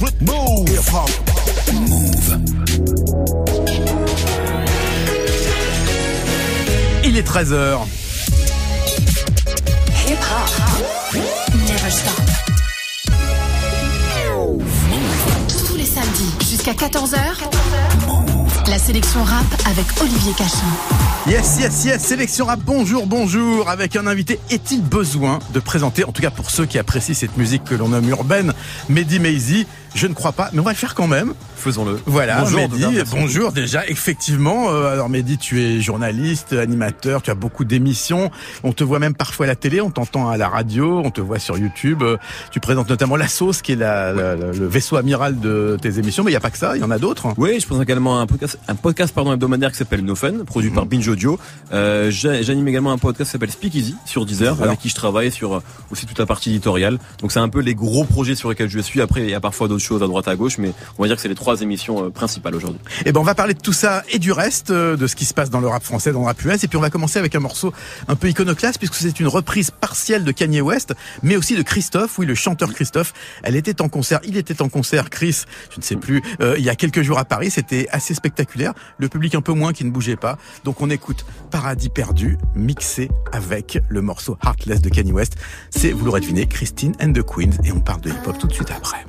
Move. Hip hop. Move. Il est 13h. Hip hop. Never stop. Tous les samedis jusqu'à 14h. La sélection rap avec Olivier Cachin. Yes, yes, yes, sélection rap, bonjour, bonjour, avec un invité. Est-il besoin de présenter, en tout cas pour ceux qui apprécient cette musique que l'on nomme urbaine, Mehdi Maizy Je ne crois pas, mais on va le faire quand même. Faisons-le. Voilà, bonjour, Mehdi, bonjour déjà, effectivement. Euh, alors Mehdi, tu es journaliste, animateur, tu as beaucoup d'émissions. On te voit même parfois à la télé, on t'entend à la radio, on te voit sur YouTube. Euh, Tu présentes notamment La Sauce, qui est la, la- la- le vaisseau amiral de tes émissions, mais il n'y a pas que ça, il y en a d'autres. Oui, je présente également un podcast, un podcast pardon, hebdomadaire qui s'appelle No Fun, produit Mhm. par Binge Audio. Euh, j'a- J'anime également un podcast qui s'appelle Speak Easy sur Deezer, Deezer. avec qui je travaille sur euh, aussi toute la partie éditoriale. Donc c'est un peu les gros projets sur lesquels je suis. Après, il y a parfois d'autres choses à droite à gauche, mais on va dire que c'est les trois émissions euh, principales aujourd'hui. Eh ben, on va parler de tout ça et du reste, euh, de ce qui se passe dans le rap français, dans le rap US. Et puis, on va commencer avec un morceau un peu iconoclaste, puisque c'est une reprise partielle de Kanye West, mais aussi de Christophe, oui, le chanteur Christophe. Elle était en concert, il était en concert, Chris, je ne sais plus, euh, il y a quelques jours à Paris. C'était assez spectaculaire. Le public un peu moins qui ne bougeait pas. Donc, on écoute Paradis perdu, mixé avec le morceau Heartless de Kanye West. C'est, vous l'aurez deviné, Christine and the Queens. Et on parle de hip-hop tout de suite après.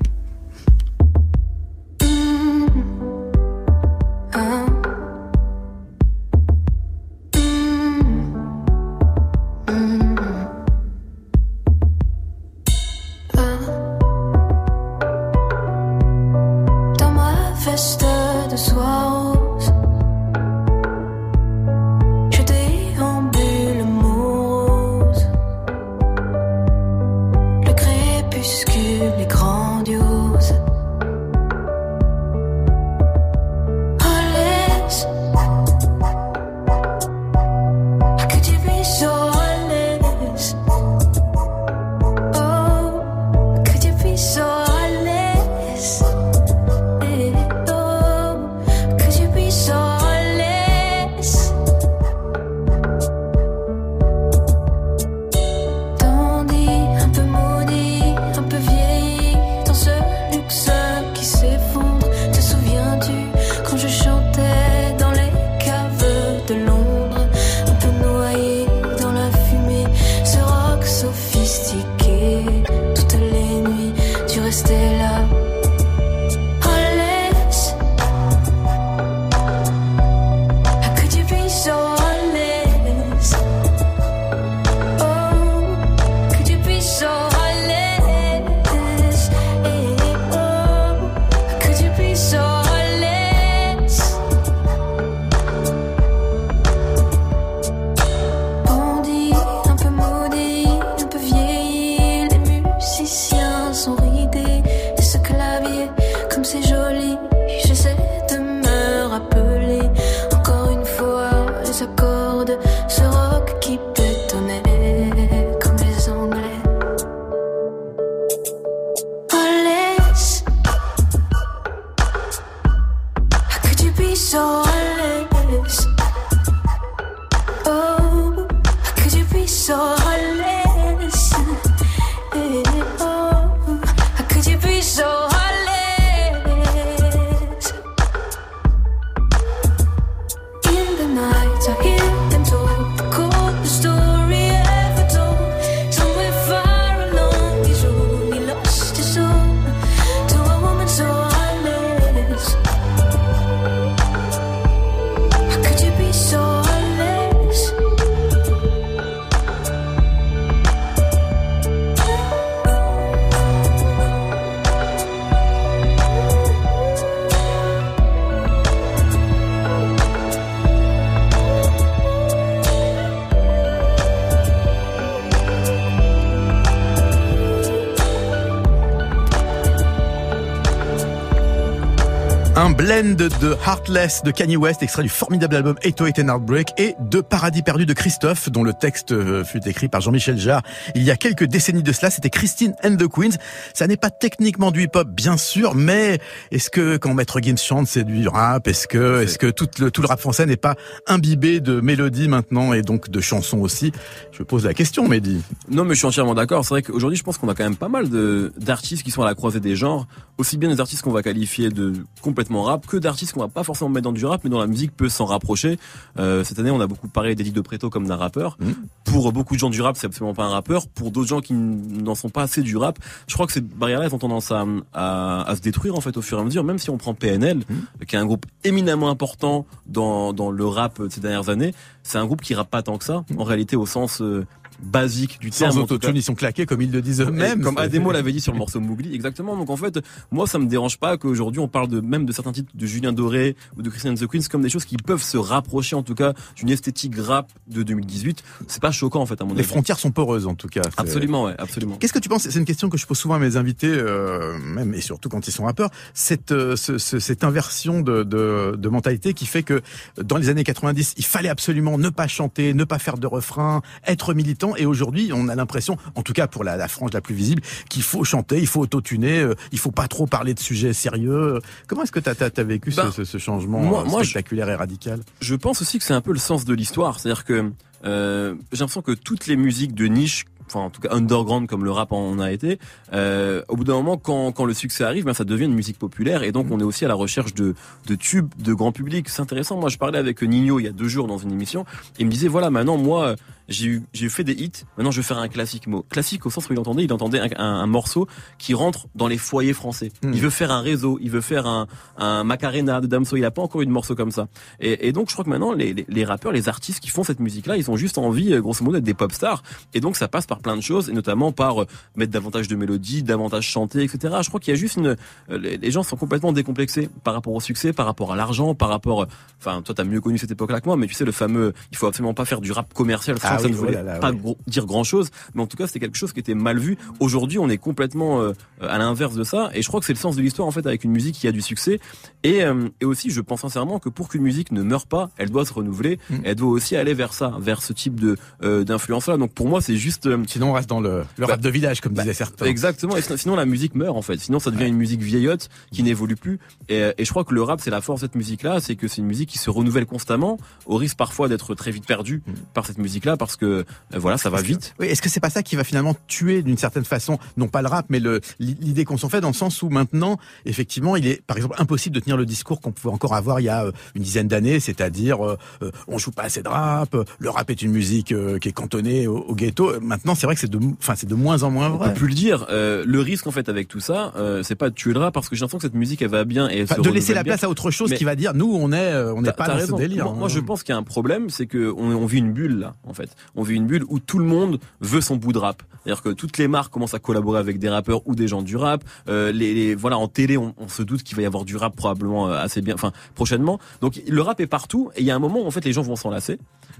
Blend de Heartless de Kanye West, extrait du formidable album 808 and Heartbreak, et de Paradis perdu de Christophe, dont le texte euh, fut écrit par Jean-Michel Jarre il y a quelques décennies de cela. C'était Christine and the Queens. Ça n'est pas techniquement du hip-hop, bien sûr, mais est-ce que quand Maître Gims chante, c'est du rap? Est-ce que, est-ce que tout le, tout le rap français n'est pas imbibé de mélodies maintenant et donc de chansons aussi? Je pose la question, Mehdi. Non, mais je suis entièrement d'accord. C'est vrai qu'aujourd'hui, je pense qu'on a quand même pas mal de d'artistes qui sont à la croisée des genres. aussi bien des artistes qu'on va qualifier de complètement rap que d'artistes qu'on va pas forcément mettre dans du rap, mais dont la musique peut s'en rapprocher. Euh, cette année, on a beaucoup parlé d'Eddie de Preto comme d'un rappeur. Mhm. Pour beaucoup de gens du rap, c'est absolument pas un rappeur. Pour d'autres gens qui n'en sont pas assez du rap, je crois que ces barrières-là elles ont tendance à, à, à se détruire en fait au fur et à mesure. Même si on prend PNL, Mhm. qui est un groupe éminemment important dans dans le rap de ces dernières années, c'est un groupe qui rappe pas tant que ça. En réalité, au sens euh, basique du terme. Sans tout cas. autotune, ils sont claqués comme ils le disent eux-mêmes. Comme Ademo l'avait dit sur le morceau Mowgli, exactement. Donc en fait, moi ça me dérange pas qu'aujourd'hui on parle de même de certains titres de Julien Doré ou de Christian the Queens comme des choses qui peuvent se rapprocher en tout cas d'une esthétique rap de 2018. C'est pas choquant en fait à mon Les avis. frontières sont poreuses en tout cas. Absolument, ouais, absolument. Qu'est-ce que tu penses? C'est une question que je pose souvent à mes invités, euh, même et surtout quand ils sont rappeurs. Cette euh, ce- ce- cette inversion de, de de mentalité qui fait que dans les années 90, il fallait absolument ne pas chanter, ne pas faire de refrain, être militant. Et aujourd'hui, on a l'impression, en tout cas pour la, la frange la plus visible, qu'il faut chanter, il faut autotuner, euh, il faut pas trop parler de sujets sérieux. Comment est-ce que tu as, vécu ce- Ben, ce, ce changement moi- euh, je- spectaculaire et radical? Je pense aussi que c'est un peu le sens de l'histoire, c'est-à-dire que euh, j'ai l'impression que toutes les musiques de niche enfin en tout cas underground comme le rap en a été, euh, au bout d'un moment quand, quand le succès arrive, ben, ça devient une musique populaire et donc on est aussi à la recherche de, de tubes de grand public. C'est intéressant. Moi je parlais avec Nino il y a deux jours dans une émission et il me disait voilà maintenant moi j'ai eu j'ai fait des hits, maintenant je vais faire un classique mot. Classique au sens où il entendait, il entendait un, un- un morceau qui rentre dans les foyers français. Hmm. Il veut faire un réseau, il veut faire un, un Macarena de Damso, il a pas encore eu de morceau comme ça. Et, et donc je crois que maintenant les, les, les rappeurs, les artistes qui font cette musique-là, ils ont juste envie, euh, grosso modo, d'être des pop stars. Et donc ça passe par plein de choses, et notamment par euh, mettre davantage de mélodies, davantage chanter, etc. Je crois qu'il y a juste une, euh, les, gens sont complètement décomplexés par rapport au succès, par rapport à l'argent, par rapport, enfin toi t'as mieux connu cette époque-là que moi, mais tu sais le fameux, il faut absolument pas faire du rap commercial. Ah ça oui, ne voulait oh là là, pas gros- dire grand-chose, mais en tout cas c'était quelque chose qui était mal vu. Aujourd'hui on est complètement euh, à l'inverse de ça, et je crois que c'est le sens de l'histoire en fait avec une musique qui a du succès. Et, euh, et aussi, je pense sincèrement que pour qu'une musique ne meure pas, elle doit se renouveler. Mm. Elle doit aussi aller vers ça, vers ce type de euh, d'influence-là. Donc pour moi, c'est juste Sinon, on reste dans le, le Bah, rap de village, comme disaient certains. exactement. Et sinon- la musique meurt en fait. Sinon, ça devient une musique vieillotte qui n'évolue plus. Et, et je crois que le rap, c'est la force de cette musique-là, c'est que c'est une musique qui se renouvelle constamment, au risque parfois d'être très vite perdue Mm. par cette musique-là, parce que euh, voilà, ça va vite. Oui, est-ce que c'est pas ça qui va finalement tuer d'une certaine façon, non pas le rap, mais l'idée qu'on s'en fait dans le sens où maintenant, effectivement, il est par exemple impossible de tenir le discours qu'on pouvait encore avoir il y a euh, une dizaine d'années, c'est-à-dire euh, euh, on joue pas assez de rap, le rap est une musique euh, qui est cantonnée au, au ghetto. Maintenant, c'est vrai que c'est de, enfin c'est de moins en moins On vrai. peut plus le dire. Euh, le risque en fait avec tout ça, c'est pas de tuer le rap, parce que j'ai l'impression que cette musique elle va bien et elle Enfin, se de laisser la bien. place à autre chose Mais- qui va dire nous on est on n'est pas dans raison. ce délire. Moi, moi, hein. je pense qu'il y a un problème, c'est que on, on vit une bulle là, en fait. On vit une bulle où tout le monde veut son bout de rap. C'est-à-dire que toutes les marques commencent à collaborer avec des rappeurs ou des gens du rap. Euh, les, voilà, en télé, on, on se doute qu'il va y avoir du rap probablement euh, assez bien, enfin prochainement. Donc le rap est partout et il y a un moment où en fait les gens vont s'en lasser.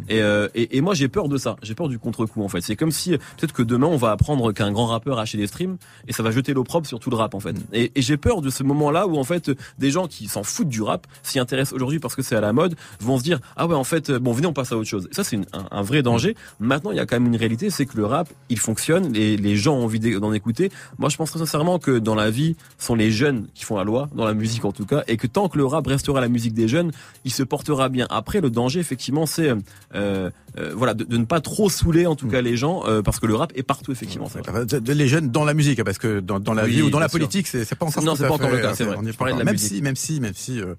Et, euh, et, et moi j'ai peur de ça. J'ai peur du contre-coup en fait. C'est comme si peut-être que demain on va apprendre qu'un grand rappeur a acheté des streams et ça va jeter l'opprobre sur tout le rap en fait. Et, et j'ai peur de ce moment-là où en fait des gens qui s'en foutent du rap, s'y intéressent aujourd'hui parce que c'est à la mode, vont se dire ah ouais en fait bon venez on passe à autre chose. Et ça c'est un, un vrai danger. Maintenant il y a quand même une réalité, c'est que le rap il fonctionne, les, les gens ont envie d'en écouter. Moi je pense très sincèrement que dans la vie ce sont les jeunes qui font la loi, dans la musique en tout cas, et que tant que le rap restera la musique des jeunes, il se portera bien. Après le danger effectivement c'est euh, voilà de, de ne pas trop saouler en tout cas les gens euh, parce que le rap est partout effectivement. de- les jeunes dans la musique, parce que dans, dans la Oui, vie ou dans la sûr. politique, c'est pas encore Non, c'est pas encore le cas, euh, c'est vrai. est Je parlais de la même musique. si, même si, même si euh,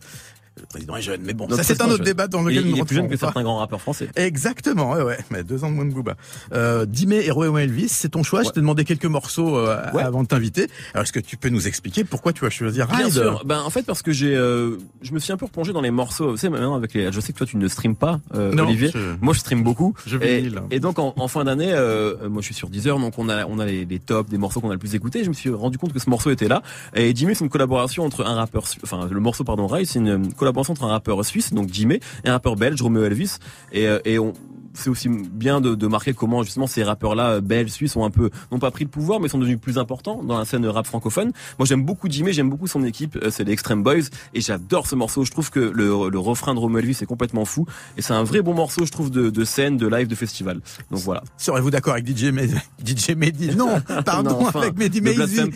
le président est jeune, mais bon, Donc, ça c'est un autre jeune. débat dans Il, lequel il nous est plus jeune que pas. certains grands rappeurs français. Exactement, ouais, ouais, mais deux ans de moins de Booba. Euh, Dimé et Romeo Elvis, c'est ton choix. Je t'ai demandé quelques morceaux euh, Ouais. avant de t'inviter. Alors, est-ce que tu peux nous expliquer pourquoi tu as choisi Ride Bien sûr. Ben en fait parce que j'ai, euh, je me suis un peu replongé dans les morceaux. Tu sais maintenant avec les, je sais que toi tu ne streames pas, euh, Non, Olivier. je- Moi je stream beaucoup. Je Et, et donc en, en fin d'année, euh, moi je suis sur Deezer, donc on a on a les, les tops des morceaux qu'on a le plus écoutés. Je me suis rendu compte que ce morceau était là. Et Jimmy c'est une collaboration entre un rappeur, enfin le morceau pardon Rai, c'est une collaboration entre un rappeur suisse donc Jimmy et un rappeur belge Romeo Elvis. Et, euh, et on c'est aussi bien de, de marquer comment justement ces rappeurs-là belges, suisses ont un peu n'ont pas pris le pouvoir, mais sont devenus plus importants dans la scène rap francophone. Moi, j'aime beaucoup Jimmy, j'aime beaucoup son équipe, euh, c'est les Extreme Boys, et j'adore ce morceau. Je trouve que le, le refrain de Romeo Elvis est complètement fou, et c'est un vrai bon morceau, je trouve, de, de scène, de live, de festival. Donc voilà. Serez-vous d'accord avec DJ Mehdi, DJ Mehdi Non, pardon, Non, enfin, avec Mehdi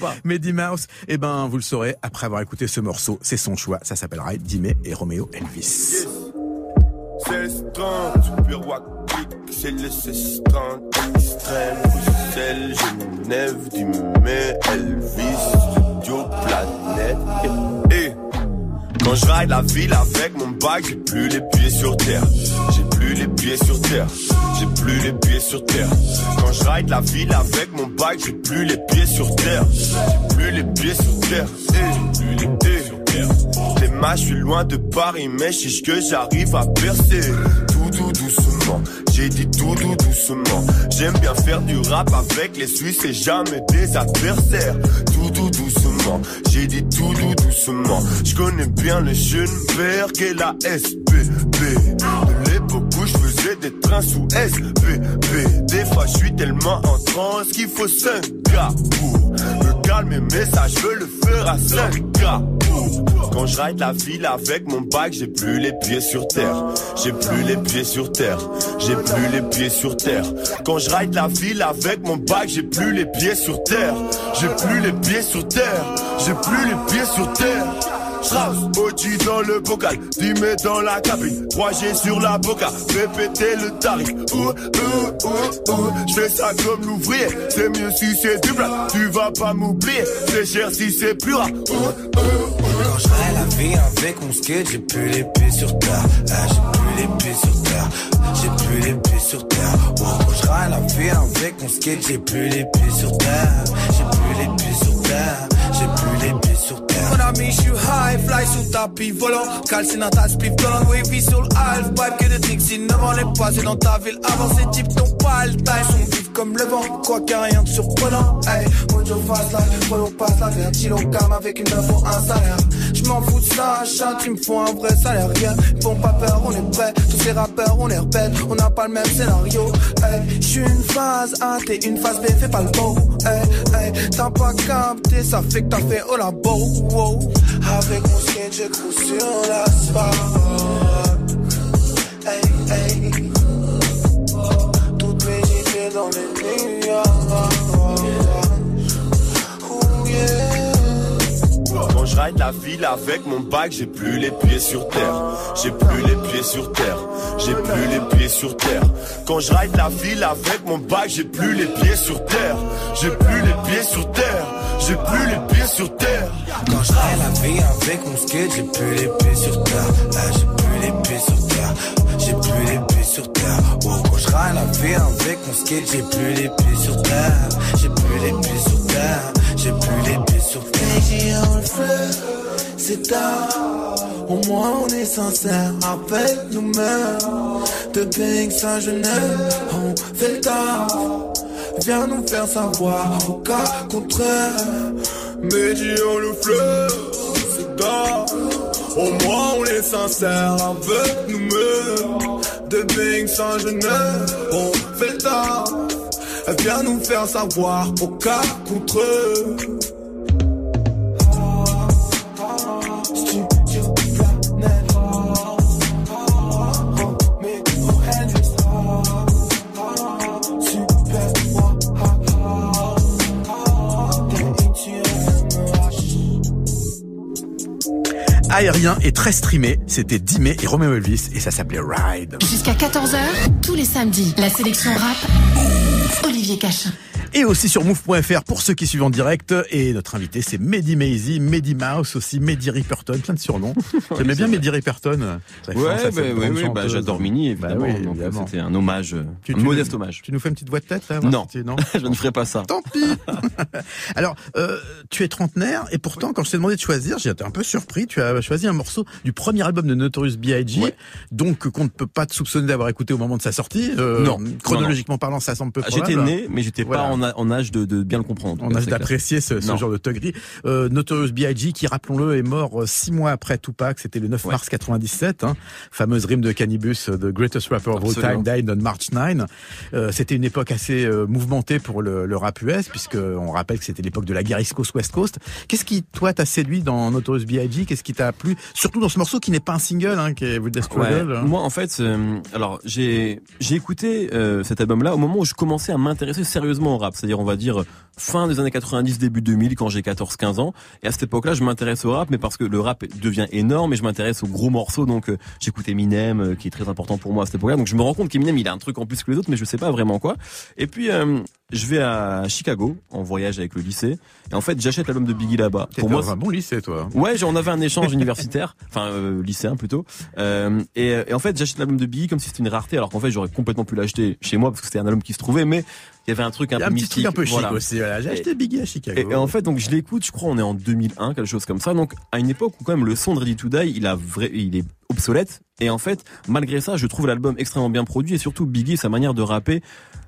pas. Mehdi Mouse. Eh ben, vous le saurez après avoir écouté ce morceau. C'est son choix. Ça s'appelle Ride, Dimé et Romeo Elvis. 16-30, bureau c'est le 16-30 extrême Bruxelles, Genève, Dimé, Elvis, studio, planète je ride la ville avec mon bac, j'ai plus les pieds sur terre. J'ai plus les pieds sur terre. J'ai plus les pieds sur terre. Quand je ride la ville avec mon bac, j'ai plus les pieds sur terre. J'ai plus les pieds sur terre. Eh, plus les pieds. Les matchs, je suis loin de Paris, mais je sais que j'arrive à percer. Tout doux doucement, j'ai dit tout doux doucement. J'aime bien faire du rap avec les Suisses et jamais des adversaires. Tout doux doucement, j'ai dit tout doux doucement. Je connais bien le père qu'est la SPB. De l'époque où je faisais des trains sous SPB. Des fois, je suis tellement en transe qu'il faut 5 gars pour me calmer, mais ça, je veux le faire à 5 gars Quand je ride la ville avec mon bac, j'ai plus les pieds sur terre. J'ai plus les pieds sur terre. J'ai plus les pieds sur terre. Quand je ride la ville avec mon bac, j'ai plus les pieds sur terre. J'ai plus les pieds sur terre. J'ai plus les pieds sur terre. Strauss, Ochi dans le bocal, Dimé dans la cabine, 3G sur la boca, fais le tarif. Ouh, ouh, ouh, ouh, je fais ça comme l'ouvrier, c'est mieux si c'est du plat, tu vas pas m'oublier, c'est cher si c'est plus rare. Ouh, ouh, ouh. Quand je ride la vie avec mon skate, j'ai plus les pieds sur terre. Ah, j'ai plus les pieds sur terre. J'ai plus les sur terre. Oh, quand ride la vie avec mon skate, j'ai plus les sur terre. J'ai plus les sur terre. J'ai plus les pieds sur terre. Mon ami, je suis high, fly sous tapis volant. Calcine dans ta spliff, colonne wavy sur half pipe que de Dixie. Ne m'en est passé dans ta ville. Avant ces types n'ont pas le taille, sont vifs comme le vent. Quoi qu'il rien de surprenant. Hey, je fasse la, follow passe la verre. Chilo cam avec une pour un salaire. Je m'en fous de ça, chat, il me faut un vrai salaire. Rien, font pas peur, on est prêts. Tous ces rappeurs, on est rebelles. On n'a pas le même scénario. Hey, je suis une phase A, t'es une phase B, fais pas le beau. Hey, hey, t'as pas capté, ça fait t'as fait au labo. Wow. Avec mon skate, je cours sur l'asphalte. Hey, hey. Toutes mes dans les nuages. Quand je ride la ville avec mon bac, j'ai plus les pieds sur terre. J'ai plus les pieds sur terre. J'ai plus les pieds sur terre. Quand je ride la ville avec mon bac, j'ai plus les pieds sur terre. J'ai plus les pieds sur terre. J'ai plus les pieds sur terre. Quand je la vie avec mon skate, j'ai plus les pieds sur terre. Là, j'ai plus les pieds sur terre. J'ai plus les pieds sur terre. Oh, quand je la vie avec mon skate, j'ai plus les pieds sur terre. J'ai plus les pieds sur terre. J'ai plus les pieds sur terre. J'ai le fait, c'est tard. Au moins on est sincère avec nous-mêmes. De Pink Saint-Genève, on fait le taf. Viens nous faire savoir au cas contraire. Médion le fleur, c'est tard. Au moins on est sincère avec nous-mêmes. De Bing Saint-Genève, on fait le. Viens nous faire savoir au cas contre. Aérien et très streamé, c'était Dimé et Romeo Elvis et ça s'appelait Ride. Jusqu'à 14h, tous les samedis, la sélection rap, Olivier Cachin. Et aussi sur move.fr pour ceux qui suivent en direct. Et notre invité, c'est Mehdi Maizy, Mehdi Mouse aussi, Mehdi Ripperton, plein de surnoms. J'aimais bien Mehdi fort, Ouais, bah, grande oui, bah, j'adore Mini, évidemment. Bah oui, évidemment. C'était un hommage, euh, Tu- un tu- modeste hommage. Tu nous fais une petite voix de tête là Non. Je ne ferai pas ça. Tant pis. Alors, euh, tu es trentenaire et pourtant, quand je t'ai demandé de choisir, j'ai été un peu surpris. Tu as choisi un morceau du premier album de Notorious B.I.G. Ouais. Donc, qu'on ne peut pas te soupçonner d'avoir écouté au moment de sa sortie. Euh, Non. Chronologiquement parlant, ça semble peu probable. J'étais né, mais j'étais Voilà. pas en, en âge de, de bien le comprendre. en clair. d'apprécier ce, genre de tuggerie. Euh, Notorious B.I.G. qui, rappelons-le, est mort euh, six mois après Tupac. C'était le 9 Ouais. mars 97. Hein. Fameuse rime de Cannibus, euh, The Greatest Rapper of All. Time, died on March 9. Euh, c'était une époque assez euh, mouvementée pour le, le rap US, puisque on rappelle que c'était l'époque de la guerre East Coast West Coast. Qu'est-ce qui, toi, t'a séduit dans Notorious B.I.G. Qu'est-ce qui t'a plu? Surtout dans ce morceau qui n'est pas un single, hein, qui est With the Ouais. Hein. Moi, en fait, euh, alors j'ai écouté euh, cet album-là au moment où je commençais à m'intéresser sérieusement au rap, c'est-à-dire on va dire fin des années 90, début 2000, quand j'ai 14-15 ans. Et à cette époque-là, je m'intéresse au rap, mais parce que le rap devient énorme et je m'intéresse aux gros morceaux. Donc euh, j'écoute Eminem, euh, qui est très important pour moi à cette époque-là. Donc je me rends compte qu'Eminem, il a un truc en plus que les autres, mais je sais pas vraiment quoi. Et puis euh, je vais à Chicago en voyage avec le lycée. Et en fait, j'achète l'album de Biggie là-bas. Pour moi, un bon lycée, toi. Ouais, on avait un échange universitaire, enfin euh, lycéen plutôt. Euh, et, et, en fait, j'achète l'album de Biggie comme si c'était une rareté, alors qu'en fait, j'aurais complètement pu l'acheter chez moi parce que c'était un album qui se trouvait, mais il y avait un truc un, peu un mystique. truc un peu chic voilà. aussi. J'ai acheté Biggie à Chicago. Et, et en fait, donc je l'écoute, je crois, on est en 2001, quelque chose comme ça. Donc à une époque où quand même le son de Ready to Die, il a vrai, il est obsolète. Et en fait, malgré ça, je trouve l'album extrêmement bien produit et surtout Biggie, sa manière de rapper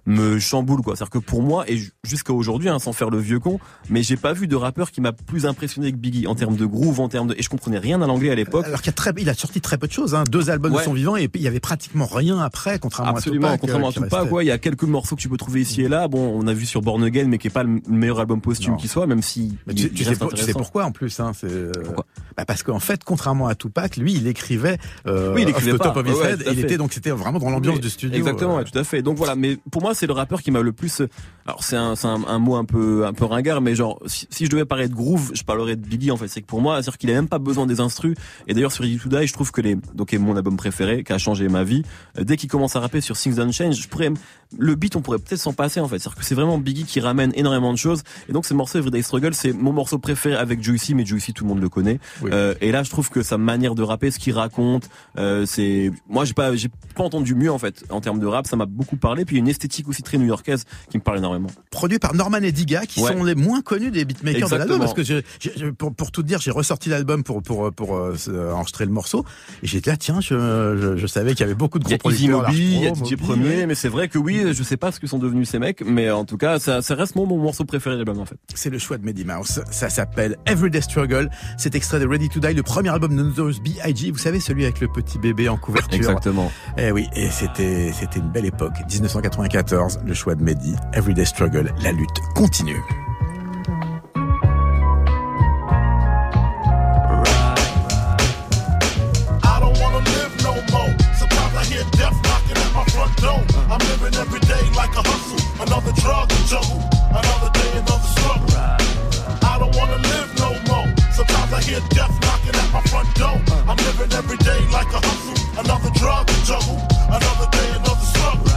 me chamboule quoi. C'est-à-dire que pour moi et jusqu'à aujourd'hui, hein, sans faire le vieux con, mais j'ai pas vu de rappeur qui m'a plus impressionné que Biggie en termes de groove, en termes de et je comprenais rien à l'anglais à l'époque. Alors qu'il a très, il a sorti très peu de choses, hein. deux albums Ouais. de son vivant et il y avait pratiquement rien après, contrairement Absolument, à Tupac. contrairement euh, à qui Tupac, ouais, il y a quelques morceaux que tu peux trouver ici et là. Bon, on a vu sur Born Again, mais qui est pas le meilleur album posthume qui soit, même si Mais tu, sais, reste pour- tu sais intéressant. pourquoi en plus hein, c'est euh, Pourquoi bah parce qu'en fait contrairement à Tupac lui il écrivait euh, Oui, il écrivait pas. top of his Ouais, ouais, head, à et il était donc c'était vraiment dans l'ambiance du studio Exactement, euh, ouais, tout à fait. Donc voilà, mais pour moi, c'est le rappeur qui m'a le plus. Alors c'est un, un, mot un peu, un peu ringard, mais genre si, si je devais parler de groove, je parlerais de Biggie en fait. C'est que pour moi, c'est-à-dire qu'il a même pas besoin des instrus. Et d'ailleurs sur Ready to Die, je trouve que les, donc est mon album préféré, qui a changé ma vie. euh, Dès qu'il commence à rapper sur Things Don't Change, je pourrais le beat, on pourrait peut-être s'en passer en fait. C'est-à-dire que c'est vraiment Biggie qui ramène énormément de choses. Et donc ce morceau Everyday Struggle, c'est mon morceau préféré avec Juicy, mais Juicy tout le monde le connaît. Oui. Euh, et là, je trouve que sa manière de rapper, ce qu'il raconte, euh, c'est, moi j'ai pas, j'ai pas entendu mieux en fait en termes de rap. Ça m'a beaucoup parlé. Puis il y a une esthétique aussi très new-yorkaise qui me parle énormément. produit par Norman et Diga qui Ouais. sont les moins connus des beatmakers de l'album parce que pour, pour tout te dire j'ai ressorti l'album pour pour pour, euh, enregistrer le morceau et j'étais là tiens je, je, je savais qu'il y avait beaucoup de gros producteurs il y a DJ Premier, mais c'est vrai que oui, je sais pas ce que sont devenus ces mecs, mais en tout cas, ça, ça reste mon, mon morceau préféré de l'album en fait. c'est le choix de Mehdi Mouse ça s'appelle Everyday Struggle c'est extrait de Ready to Die le premier album de Notorious B.I.G vous savez celui avec le petit bébé en couverture Exactement. Eh oui, et c'était c'était une belle époque. 1994, le choix de Mehdi, Everyday Struggle, la lutte continue. Another drug jungle, another day, another struggle. I don't wanna live no more. Sometimes I hear death knocking at my front door. I'm living every day like a hustle, another drug jungle, another day, another struggle.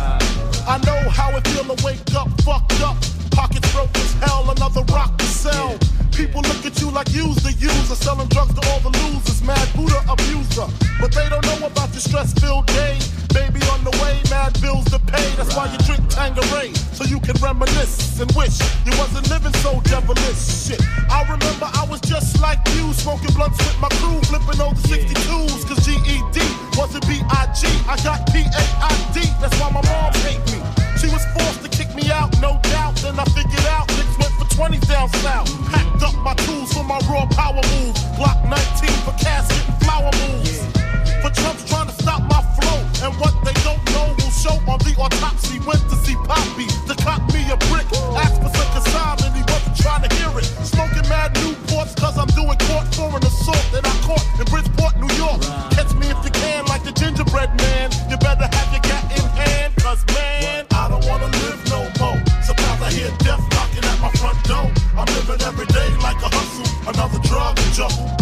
I know how it feel to wake up fucked up. Pockets broke as hell, another rock to sell. People look at you like you's the user, selling drugs to all the losers, mad Buddha abuser. But they don't know about your stress filled day. Baby on the way, mad bills to pay. That's why you drink Tangeray, so you can reminisce and wish you wasn't living so devilish. Shit, I remember I was just like you, smoking blunts with my crew, flipping over 62s, cause GED wasn't B-I-G. I got P-A-I-D, that's why my mom hate me. She was forced to kick me out, no doubt. Then I figured out for 20s down south. Packed up my tools for my raw power move. Glock 19 for casket flower moves. For Trump's trying to stop my flow. And what they don't know will show on the autopsy. Went to see Poppy to cop me a brick. Asked for some consignment, he wasn't trying to hear it. Smoking mad Newports cause I'm doing court for an assault that I caught in Bridgeport, New York. Catch me if you can, like the gingerbread man. You better have your gat in hand, cause man, mucho.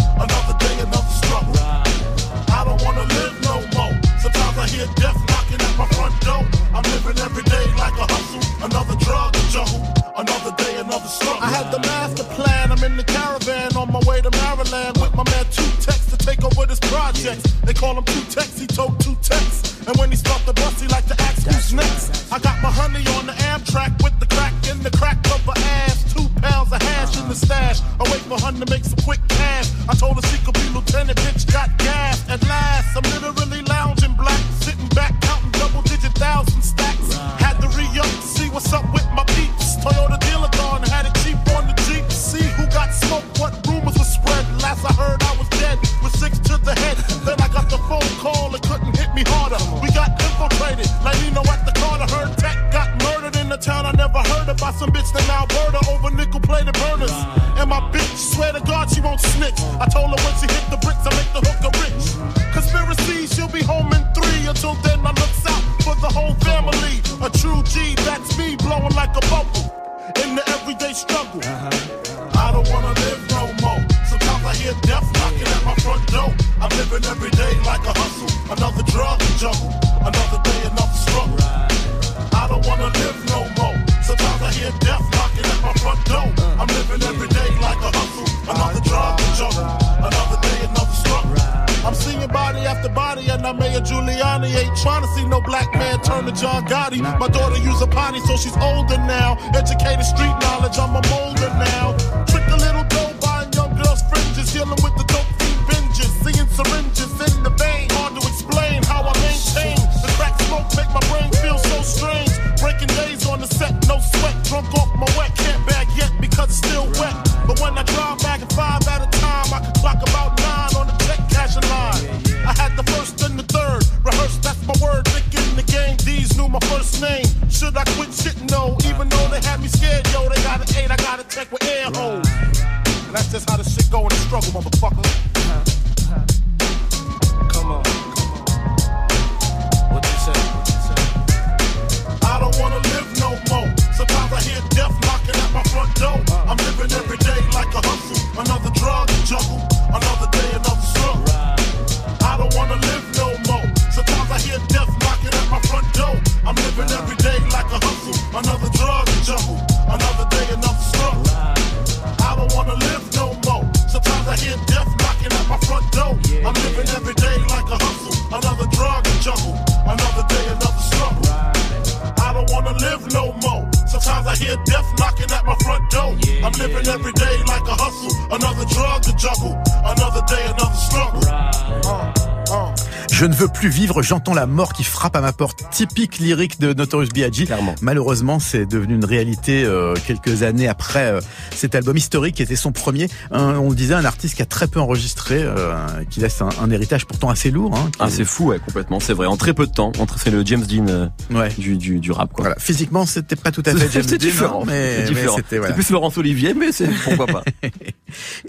J'entends la mort qui frappe à ma porte. Typique lyrique de Notorious B.I.G. Clairement. Malheureusement, c'est devenu une réalité euh, quelques années après euh, cet album historique qui était son premier. Un- on le disait, un artiste qui a très peu enregistré, euh, qui laisse un, un héritage pourtant assez lourd. Hein, Ah, c'est fou, ouais, complètement. C'est vrai. En très peu de temps, entre c'est le James Dean euh, ouais. du, du, du rap, quoi. Voilà. Physiquement, c'était pas tout à fait James C'est Dean, différent, hein, mais, c'était voilà. Plus Laurence Olivier, mais c'est pourquoi pas.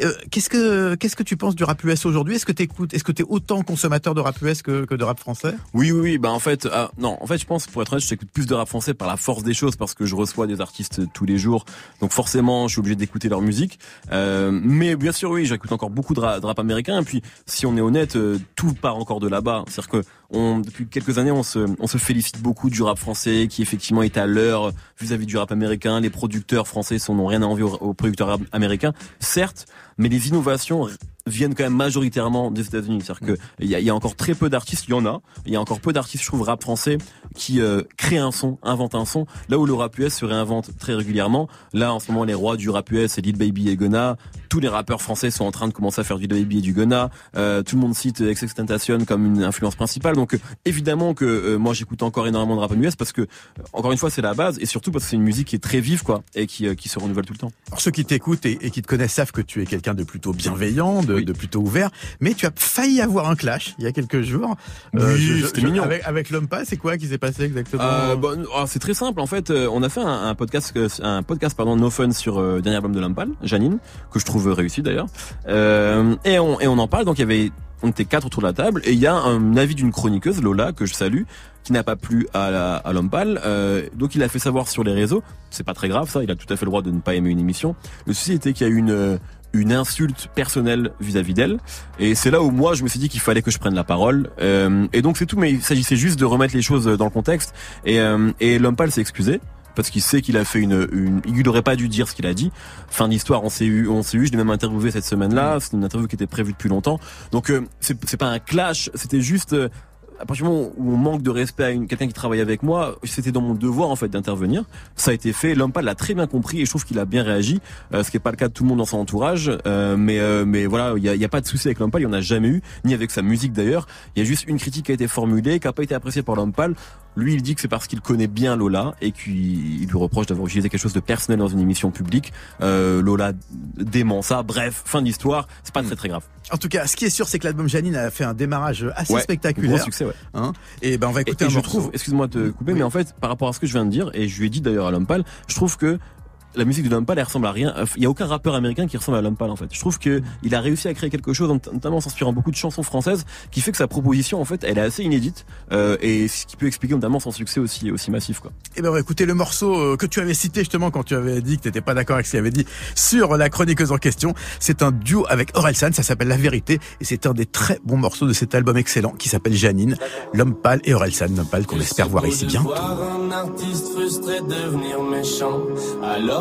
Euh, qu'est-ce que qu'est-ce que tu penses du rap US aujourd'hui? Est-ce que t'écoutes Est-ce que t'es autant consommateur de rap US que, que de rap français? Oui, oui, oui. Bah en fait, ah, non, en fait, je pense pour être honnête, j'écoute plus de rap français par la force des choses parce que je reçois des artistes tous les jours. Donc forcément, je suis obligé d'écouter leur musique. Euh, mais bien sûr, oui, j'écoute encore beaucoup de rap, de rap américain. Et puis, si on est honnête, euh, tout part encore de là-bas. C'est-à-dire que depuis quelques années, on se, félicite beaucoup du rap français qui effectivement est à l'heure vis-à-vis du rap américain. Les producteurs français n'ont rien à envier aux, producteurs américains, certes, mais les innovations viennent quand même majoritairement des États-Unis. C'est-à-dire que il y a, y a encore très peu d'artistes, il y en a, il y a encore peu d'artistes, je trouve, rap français qui euh, créent un son, inventent un son. Là où le rap US se réinvente très régulièrement, là en ce moment les rois du rap US, c'est Lil Baby et Gunna. Tous les rappeurs français sont en train de commencer à faire du Lil Baby et du Gunna. Euh, tout le monde cite XXXTentacion comme une influence principale. Donc euh, évidemment que euh, moi j'écoute encore énormément de rap US parce que euh, encore une fois c'est la base et surtout parce que c'est une musique qui est très vive quoi et qui, euh, qui se renouvelle tout le temps. Alors ceux qui t'écoutent et, et qui te connaissent savent que tu es quelqu'un de plutôt bienveillant, de, Oui. de plutôt ouvert, mais tu as failli avoir un clash il y a quelques jours. Oui, c'était mignon. Avec, avec l'homme pas, c'est quoi qui s'est passé exactement Euh, oh, c'est très simple en fait. euh, on a fait un, un podcast, euh, un podcast pardon, No Fun sur euh, le dernier album de Lampal, Janine, que je trouve réussi d'ailleurs. Euh, et on et on en parle. Donc il y avait, on était quatre autour de la table et il y a un avis d'une chroniqueuse Lola que je salue qui n'a pas plu à, la, à Lompal. Euh, donc il a fait savoir sur les réseaux. C'est pas très grave ça. Il a tout à fait le droit de ne pas aimer une émission. Le souci était qu'il y a eu une euh, une insulte personnelle vis-à-vis d'elle. Et c'est là où moi je me suis dit qu'il fallait que je prenne la parole. Euh, et donc c'est tout, mais il s'agissait juste de remettre les choses dans le contexte. Et, euh, et l'homme pâle s'est excusé parce qu'il sait qu'il a fait une, une il n'aurait pas dû dire ce qu'il a dit. Fin d'histoire, on s'est eu, on s'est eu. Je l'ai même interviewé cette semaine-là. C'est une interview qui était prévue depuis longtemps. Donc euh, c'est c'est pas un clash, c'était juste. À partir du moment où on manque de respect à quelqu'un qui travaille avec moi, c'était dans mon devoir en fait d'intervenir. Ça a été fait. L'homme pâle l'a très bien compris et je trouve qu'il a bien réagi, euh, ce qui est pas le cas de tout le monde dans son entourage. Euh, mais euh, mais voilà, il y a, y a pas de souci avec l'homme pâle, il y en a jamais eu, ni avec sa musique d'ailleurs. Il y a juste une critique qui a été formulée, qui a pas été appréciée par l'homme. Lui, il dit que c'est parce qu'il connaît bien Lola et qu'il il lui reproche d'avoir utilisé quelque chose de personnel dans une émission publique. Euh, Lola dément ça. Bref, fin d'histoire. C'est pas très très grave. En tout cas, ce qui est sûr, c'est que l'album Janine a fait un démarrage assez Ouais, Gros spectaculaire. succès, ouais. Hein et ben on va écouter et un je morceau. trouve, excuse-moi de te couper, Oui. mais en fait, par rapport à ce que je viens de dire, et je lui ai dit d'ailleurs à l'homme pâle, je trouve que la musique de l'homme pâle, elle ressemble à rien. Il y a aucun rappeur américain qui ressemble à l'homme pâle, en fait. Je trouve que il a réussi à créer quelque chose, not- notamment en s'inspirant beaucoup de chansons françaises, qui fait que sa proposition, en fait, elle est assez inédite, euh, et ce qui peut expliquer notamment son succès aussi, aussi massif, quoi. Et ben on va écouter le morceau euh, que tu avais cité justement quand tu avais dit que t'étais pas d'accord avec ce qu'il avait dit sur la chroniqueuse en question. C'est un duo avec Orelsan, ça s'appelle La Vérité et c'est un des très bons morceaux de cet album excellent qui s'appelle Janine, l'homme pâle et Orelsan, l'homme pâle qu'on espère voir ici bientôt. Voir un artiste frustré devenir méchant, alors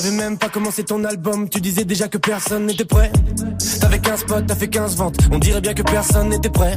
T'avais même pas commencé ton album, tu disais déjà que personne n'était prêt. T'avais 15 potes, t'as fait 15 ventes, on dirait bien que personne n'était prêt.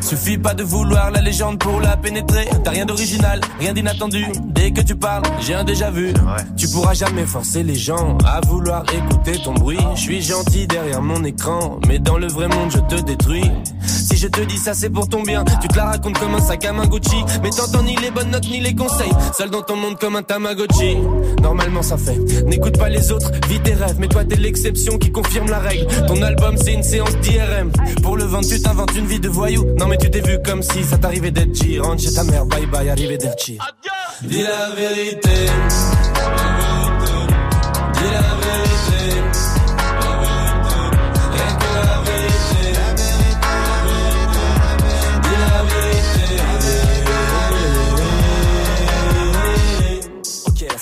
Suffit pas de vouloir la légende pour la pénétrer. T'as rien d'original, rien d'inattendu. Dès que tu parles, j'ai un déjà vu. Tu pourras jamais forcer les gens à vouloir écouter ton bruit. Je suis gentil derrière mon écran, mais dans le vrai monde je te détruis. Si je te dis ça c'est pour ton bien, tu te la racontes comme un sac à main Gucci. Mais t'entends ni les bonnes notes ni les conseils. Seul dans ton monde comme un Tamagotchi. Normalement ça fait. N'écoute pas les autres, vis tes rêves. Mais toi t'es l'exception qui confirme la règle. Ton album c'est une séance d'IRM. Pour le vendre tu t'inventes une vie de voyou. Non mais tu t'es vu comme si ça t'arrivait d'être G. Rentre chez ta mère, bye bye, arrivé d'être Dis la vérité.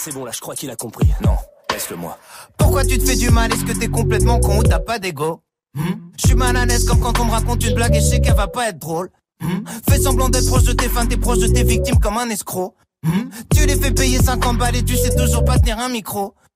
C'est bon, là je crois qu'il a compris. Non, laisse-le moi. Pourquoi tu te fais du mal? Est-ce que t'es complètement con ou t'as pas d'ego? Hmm? Je suis mal à l'aise comme quand on me raconte une blague et je sais qu'elle va pas être drôle. Hmm? Fais semblant d'être proche de tes fans, t'es proche de tes victimes comme un escroc. Hmm? Tu les fais payer 50 balles et tu sais toujours pas tenir un micro.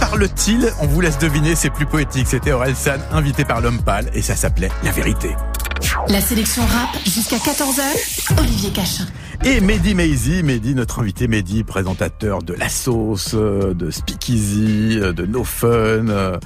Parle-t-il On vous laisse deviner, c'est plus poétique. C'était Aurel San, invité par l'homme pâle, et ça s'appelait La vérité. La sélection rap jusqu'à 14h, Olivier Cachin. Et Mehdi Maizy, Mehdi, notre invité Mehdi, présentateur de La Sauce, euh, de Speakeasy, euh, de No Fun, euh,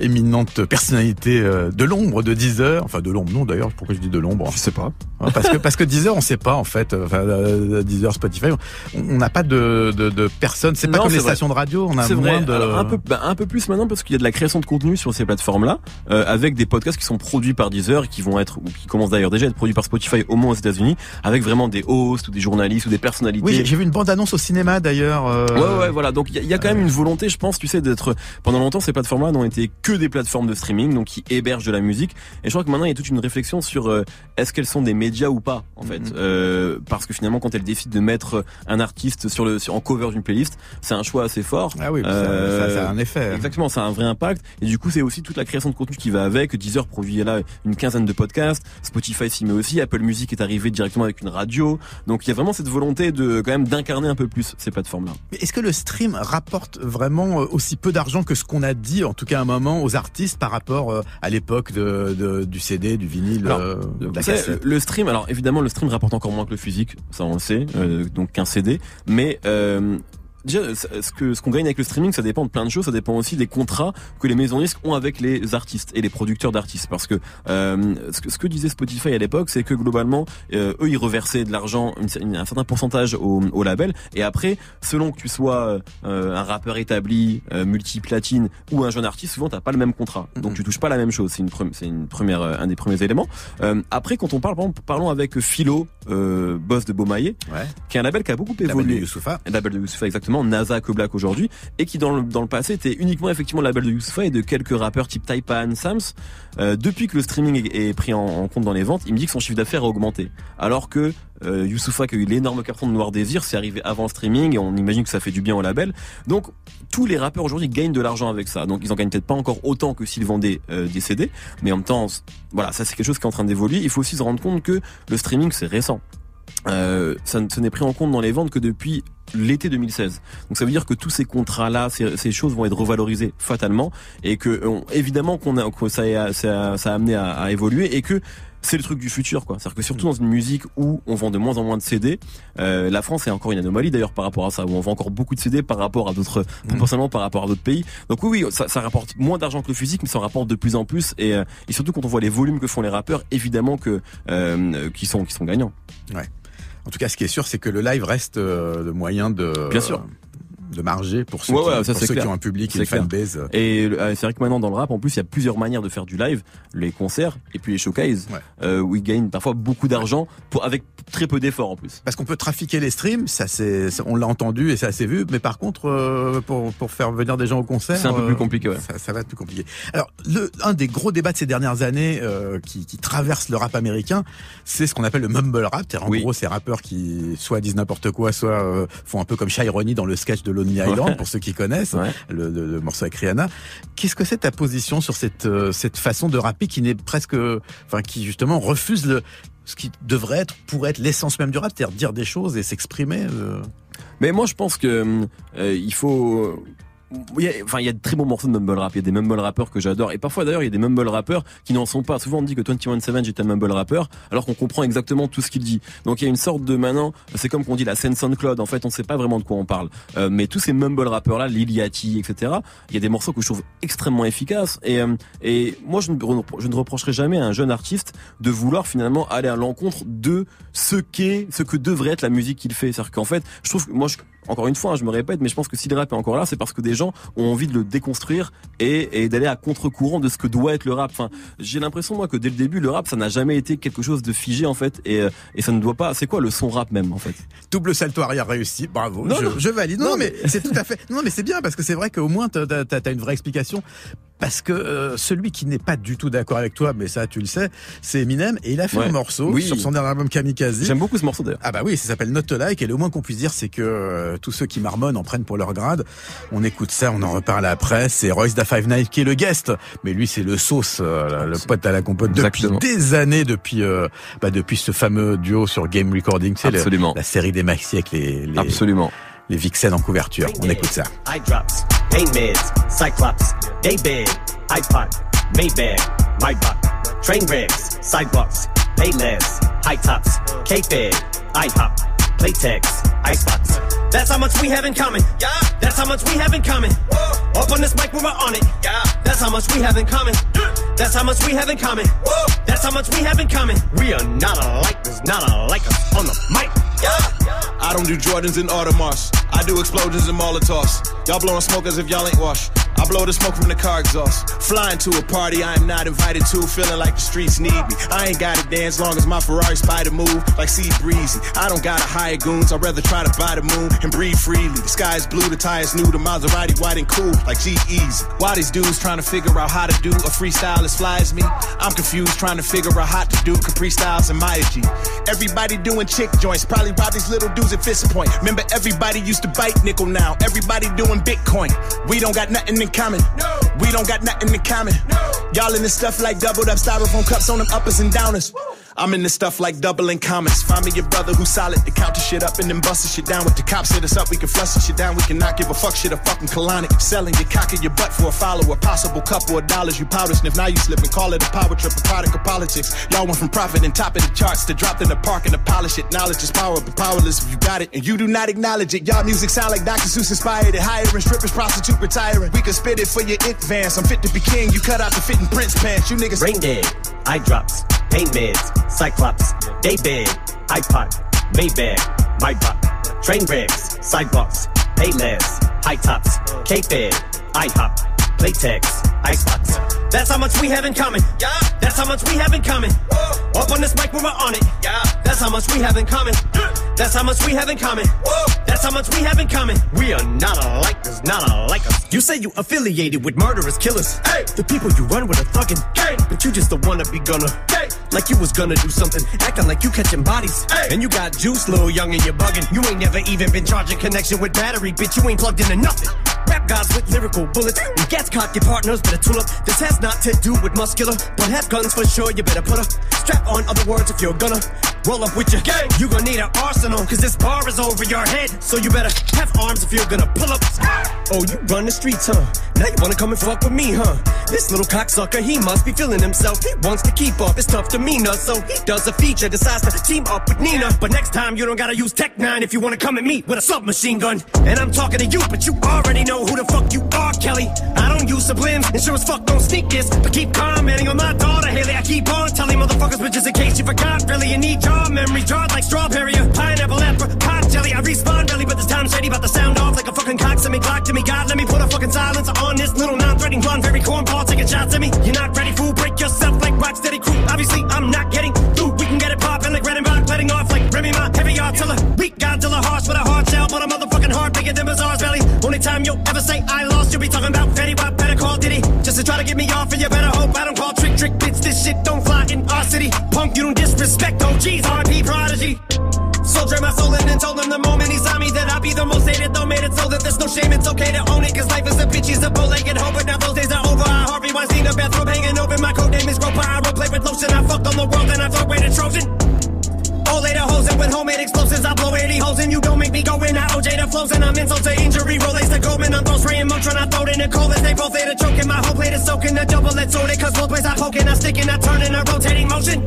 éminente personnalité euh, de l'ombre de Deezer, enfin de l'ombre non d'ailleurs, pourquoi je dis de l'ombre? Je sais pas. Hein, Parce que parce que Deezer on sait pas en fait, enfin euh, Deezer, Spotify, on n'a pas de, de, de personnes, c'est pas Non, comme les vrai. stations de radio, on a moins vrai. de... Alors, un peu, bah, un peu plus maintenant parce qu'il y a de la création de contenu sur ces plateformes-là, euh, avec des podcasts qui sont produits par Deezer, et qui vont être, ou qui commencent d'ailleurs déjà à être produits par Spotify au moins aux États-Unis, avec vraiment des hosts ou des journalistes ou des personnalités. Oui, j'ai- vu une bande-annonce au cinéma d'ailleurs. euh, Ouais, ouais, voilà. Donc il y, y a quand même une volonté, je pense, tu sais, d'être. Pendant longtemps, ces plateformes-là n'ont été que des plateformes de streaming, donc qui hébergent de la musique. Et je crois que maintenant, il y a toute une réflexion sur euh, est-ce qu'elles sont des médias ou pas, en fait. Mhm. Euh, parce que finalement, quand elles décident de mettre un artiste sur le sur, en cover d'une playlist, c'est un choix assez fort. Ah oui, Euh, ça, ça a un effet. Exactement, ça a un vrai impact. Et du coup, c'est aussi toute la création de contenu qui va avec. Deezer produit là une quinzaine de podcasts. Spotify s'y met aussi. Apple Music est arrivé directement avec une radio. Donc il y a vraiment cette volonté de quand même d'incarner un peu plus ces plateformes-là. Est-ce que le stream rapporte vraiment euh, aussi peu d'argent que ce qu'on a dit, en tout cas à un moment, aux artistes par rapport euh, à l'époque de, de- du CD, du vinyle, Alors, euh, de Vous la savez, cassette. le stream, alors évidemment le stream rapporte encore moins que le physique, ça on le sait, euh, donc qu'un CD, mais euh, déjà, ce que ce qu'on gagne avec le streaming, ça dépend de plein de choses. Ça dépend aussi des contrats que les maisons disques ont avec les artistes et les producteurs d'artistes. Parce que euh, ce, que ce que disait Spotify à l'époque, c'est que globalement, euh, eux, ils reversaient de l'argent, un certain pourcentage au, au label. Et après, selon que tu sois euh, un rappeur établi, euh, multi-platine ou un jeune artiste, souvent t'as pas le même contrat. Donc tu touches pas la même chose. C'est une, pre- une première, euh, un des premiers éléments. Euh, après, quand on parle, par exemple, parlons avec Philo, euh, boss de Beaumaillé, Ouais. qui est un label qui a beaucoup Label de évolué. Un label de Youssoufa exactement, NASA que Black aujourd'hui, et qui dans le, passé était uniquement effectivement le label de Youssoufa et de quelques rappeurs type Taipan, Sams. Euh, depuis que le streaming est, pris en, compte dans les ventes, il me dit que son chiffre d'affaires a augmenté. Alors que euh, qui a eu l'énorme carton de Noir Désir, c'est arrivé avant le streaming et on imagine que ça fait du bien au label. Donc tous les rappeurs aujourd'hui gagnent de l'argent avec ça. Donc ils en gagnent peut-être pas encore autant que s'ils vendaient euh, des CD, mais en même temps, voilà, ça c'est quelque chose qui est en train d'évoluer. Il faut aussi se rendre compte que le streaming c'est récent. Euh, ça ce n'est pris en compte dans les ventes que depuis l'été 2016. Donc ça veut dire que tous ces contrats-là, ces, ces choses vont être revalorisées fatalement et que on- évidemment qu'on a que ça a, ça a, ça a amené à, à évoluer et que c'est le truc du futur quoi. C'est-à-dire que surtout dans une musique où on vend de moins en moins de CD, euh, la France est encore une anomalie d'ailleurs par rapport à ça où on vend encore beaucoup de CD par rapport à d'autres proportionnellement par rapport à d'autres pays. Donc oui oui, ça, ça rapporte moins d'argent que le physique mais ça en rapporte de plus en plus et, euh, et surtout quand on voit les volumes que font les rappeurs, évidemment que euh, qui sont qui sont gagnants. En tout cas, ce qui est sûr, c'est que le live reste euh, le moyen de Bien sûr. De marger pour ceux, Ouais, qui, ça, pour c'est ceux qui ont un public et C'est une fanbase. Et euh, c'est vrai que maintenant dans le rap, en plus, il y a plusieurs manières de faire du live, les concerts et puis les showcases, Ouais. euh, où ils gagnent parfois beaucoup d'argent pour avec très peu d'efforts en plus. Parce qu'on peut trafiquer les streams, ça c'est, c'est- on l'a entendu et ça s'est vu, mais par contre, euh, pour, pour faire venir des gens au concert, C'est un peu euh, plus compliqué, ouais. Ça, ça va être plus compliqué. Alors, le, un des gros débats de ces dernières années euh, qui, qui traverse le rap américain, c'est ce qu'on appelle le mumble rap. C'est-à-dire, en Oui. gros, ces rappeurs qui soit disent n'importe quoi, soit euh, font un peu comme Shirony dans le sketch de Lonely Island, Ouais. pour ceux qui connaissent, Ouais. le, le- le morceau avec Rihanna. Qu'est-ce que c'est ta position sur cette, euh, cette façon de rapper qui n'est presque, enfin, qui justement refuse le ce qui devrait être, pourrait être l'essence même du rap, c'est-à-dire dire des choses et s'exprimer. euh? Mais moi, je pense que euh, il faut. Il y a, enfin, il y a de très bons morceaux de mumble rap. Il y a des mumble rappeurs que j'adore. Et parfois, d'ailleurs, il y a des mumble rappeurs qui n'en sont pas. Souvent, on dit que 21 Savage est un mumble rappeur, alors qu'on comprend exactement tout ce qu'il dit. Donc, il y a une sorte de maintenant, c'est comme qu'on dit la scène SoundCloud. En fait, on sait pas vraiment de quoi on parle. Euh, mais tous ces mumble rappeurs là, Lil Yachty, etc. Il y a des morceaux que je trouve extrêmement efficaces. Et, euh, et moi, je ne, je reprocherai jamais à un jeune artiste de vouloir finalement aller à l'encontre de ce qu'est, ce que devrait être la musique qu'il fait. C'est-à-dire qu'en fait, je trouve que moi, encore une fois, hein, je me répète, mais je pense que si le rap est encore là, c'est parce que des ont envie de le déconstruire et, et d'aller à contre-courant de ce que doit être le rap. Enfin, j'ai l'impression moi que dès le début, le rap, ça n'a jamais été quelque chose de figé en fait, et, euh, et ça ne doit pas. C'est quoi le son rap même en fait? Double salto arrière réussi, bravo. Non, je, non. je valide. Non, Non, mais mais- c'est tout à fait. Non, mais c'est bien parce que c'est vrai qu'au moins t'as as, une vraie explication. Parce que euh, celui qui n'est pas du tout d'accord avec toi, mais ça tu le sais, c'est Eminem et il a fait Ouais. un morceau Oui. sur son dernier album Kamikaze. J'aime beaucoup ce morceau d'ailleurs. Ah bah oui, ça s'appelle Not Like et le moins qu'on puisse dire c'est que euh, tous ceux qui marmonnent en prennent pour leur grade. On écoute ça, on en reparle après. C'est Royce da Five Night qui est le guest, mais lui c'est le sauce, euh, le pote à la compote depuis Exactement. des années, depuis euh, bah, depuis ce fameux duo sur Game Recording, c'est la série des maxi avec les les, Absolument. Les Vixen en couverture. On écoute ça. Eye drops, pain mids, cyclops, day big, iPod, Maybach, my buck, train rigs, sidewalks, payless, high tops, K-Fed, IHOP, Playtex, icebox. That's how much we have in common. Yeah. That's how much we have in common. Whoa. Up on this mic, we're on it. Yeah. That's how much we have in common. That's how much we have in common. That's how much we have in common. We are not alike. There's not alike us on the mic. Yeah. I don't do Jordans and Audemars. I do explosions and Molotovs. Y'all blowing smoke as if y'all ain't washed. I blow the smoke from the car exhaust. Flying to a party I am not invited to, feeling like the streets need me. I ain't gotta dance long as my Ferrari spider move like sea breezy. I don't gotta hire goons, I'd rather try to buy the moon and breathe freely. The sky is blue, the tires new, the Maserati white and cool like G Easy. Why these dudes trying to figure out how to do a freestyle as fly as me? I'm confused trying to figure out how to do Capri Styles and Maya G. Everybody doing chick joints, probably rob these little dudes at Fist Point. Remember everybody used to bite nickel now. Everybody doing Bitcoin. We don't got nothing in common. We don't got nothing in common. Y'all in this stuff like doubled up styrofoam cups on them uppers and downers. I'm in this stuff like doubling commas. Find me your brother who's solid to count shit up and then bust shit down. With the cops hit us up, we can flush shit down. We can not give a fuck shit a fucking colonic. Selling your cock in your butt for a follower. Possible couple of dollars you powder sniff. Now you slip and call it a power trip, a product of politics. Y'all went from profit and top of the charts to dropped in the park and to polish it. Knowledge is power, but powerless if you got it and you do not acknowledge it. Y'all music sound like Dr. Seuss inspired it. Hiring strippers, prostitute retiring. We can spit it for your advance. I'm fit to be king. You cut out the fitting Prince pants. You niggas Brain dead, eye drops, pain meds, cyclops, day bed, iPod, Maybach, Maybach, train wrecks, sidewalks, Payless, high tops, K-Fed, IHOP, Playtex, Icebox. That's how much we have in common. Yeah. That's how much we have in common. Whoa. Up on this mic when we're on it. Yeah. That's how much we have in common. That's how much we have in common. Whoa. That's how much we have in common. We are not alike, there's not alike us. You say you affiliated with murderous killers. Hey. The people you run with are thuggin'. Hey. But you just don't wanna be gonna. Hey. Like you was gonna do something, acting like you catching bodies. Hey. And you got juice, little young, and you're bugging. You ain't never even been charging connection with battery, bitch. You ain't plugged into nothing. Rap gods with lyrical bullets. We gets cock your partners, better tool up. This has not to do with muscular, but have guns for sure. You better put a strap on. Other words, if you're gonna roll up with your gang, you gonna need an arsenal. Cause this bar is over your head. So you better have arms if you're gonna pull up. Ah. Oh, you run the streets, huh? Now you wanna come and fuck with me, huh? This little cocksucker, he must be feeling himself. He wants to keep up. It's tough to mean us, so he does a feature, decides to team up with Nina. But next time you don't gotta use Tech 9 if you wanna come at me with a submachine gun. And I'm talking to you, but you already know who the fuck you are, Kelly. I don't use sublims, and sure as fuck don't sneak this. But keep commenting on my daughter, Haley. I keep on telling motherfuckers, just in case you forgot, really, you need your memory jarred like strawberry or pineapple apricot jelly. I respawn really, but this time shady about the sound off like a fucking cock. Send me clock to me, God, let me put a fucking silence on this little non-threatening blonde, very cornball taking shots at me. You're not ready, fool. Break yourself like Rocksteady crew. Obviously, I'm not getting Remy my heavy artiller. Weak Godzilla, harsh with a hard shell, but a motherfucking heart bigger than Bazaar's belly. Only time you'll ever say I lost, you'll be talking about Fetty Wap, better call Diddy. Just to try to get me off, and you better hope I don't call trick trick bits. This shit don't fly in our city. Punk, you don't disrespect OGs, RP prodigy. Soldier my soul in and told him the moment he saw me that I'd be the most hated. Though made it so that there's no shame, it's okay to own it. Cause life is a bitch, he's a bow-legged hoe. But now those days are over. I Harvey Weinstein, a bathrobe hanging over. My code name is Roper. I role play with lotion. I fucked on the world and I throw away the Trojan. All later with homemade explosives, I blow 80 holes and you don't make me go in. I OJ the flows and I'm insult to injury. Rolex the Goldman, I'm throw spraying Motron. I throw it in the cold as they both later choking. My whole plate is soaking. The double let's it cause both ways I poking. I stick and I turn in a rotating motion.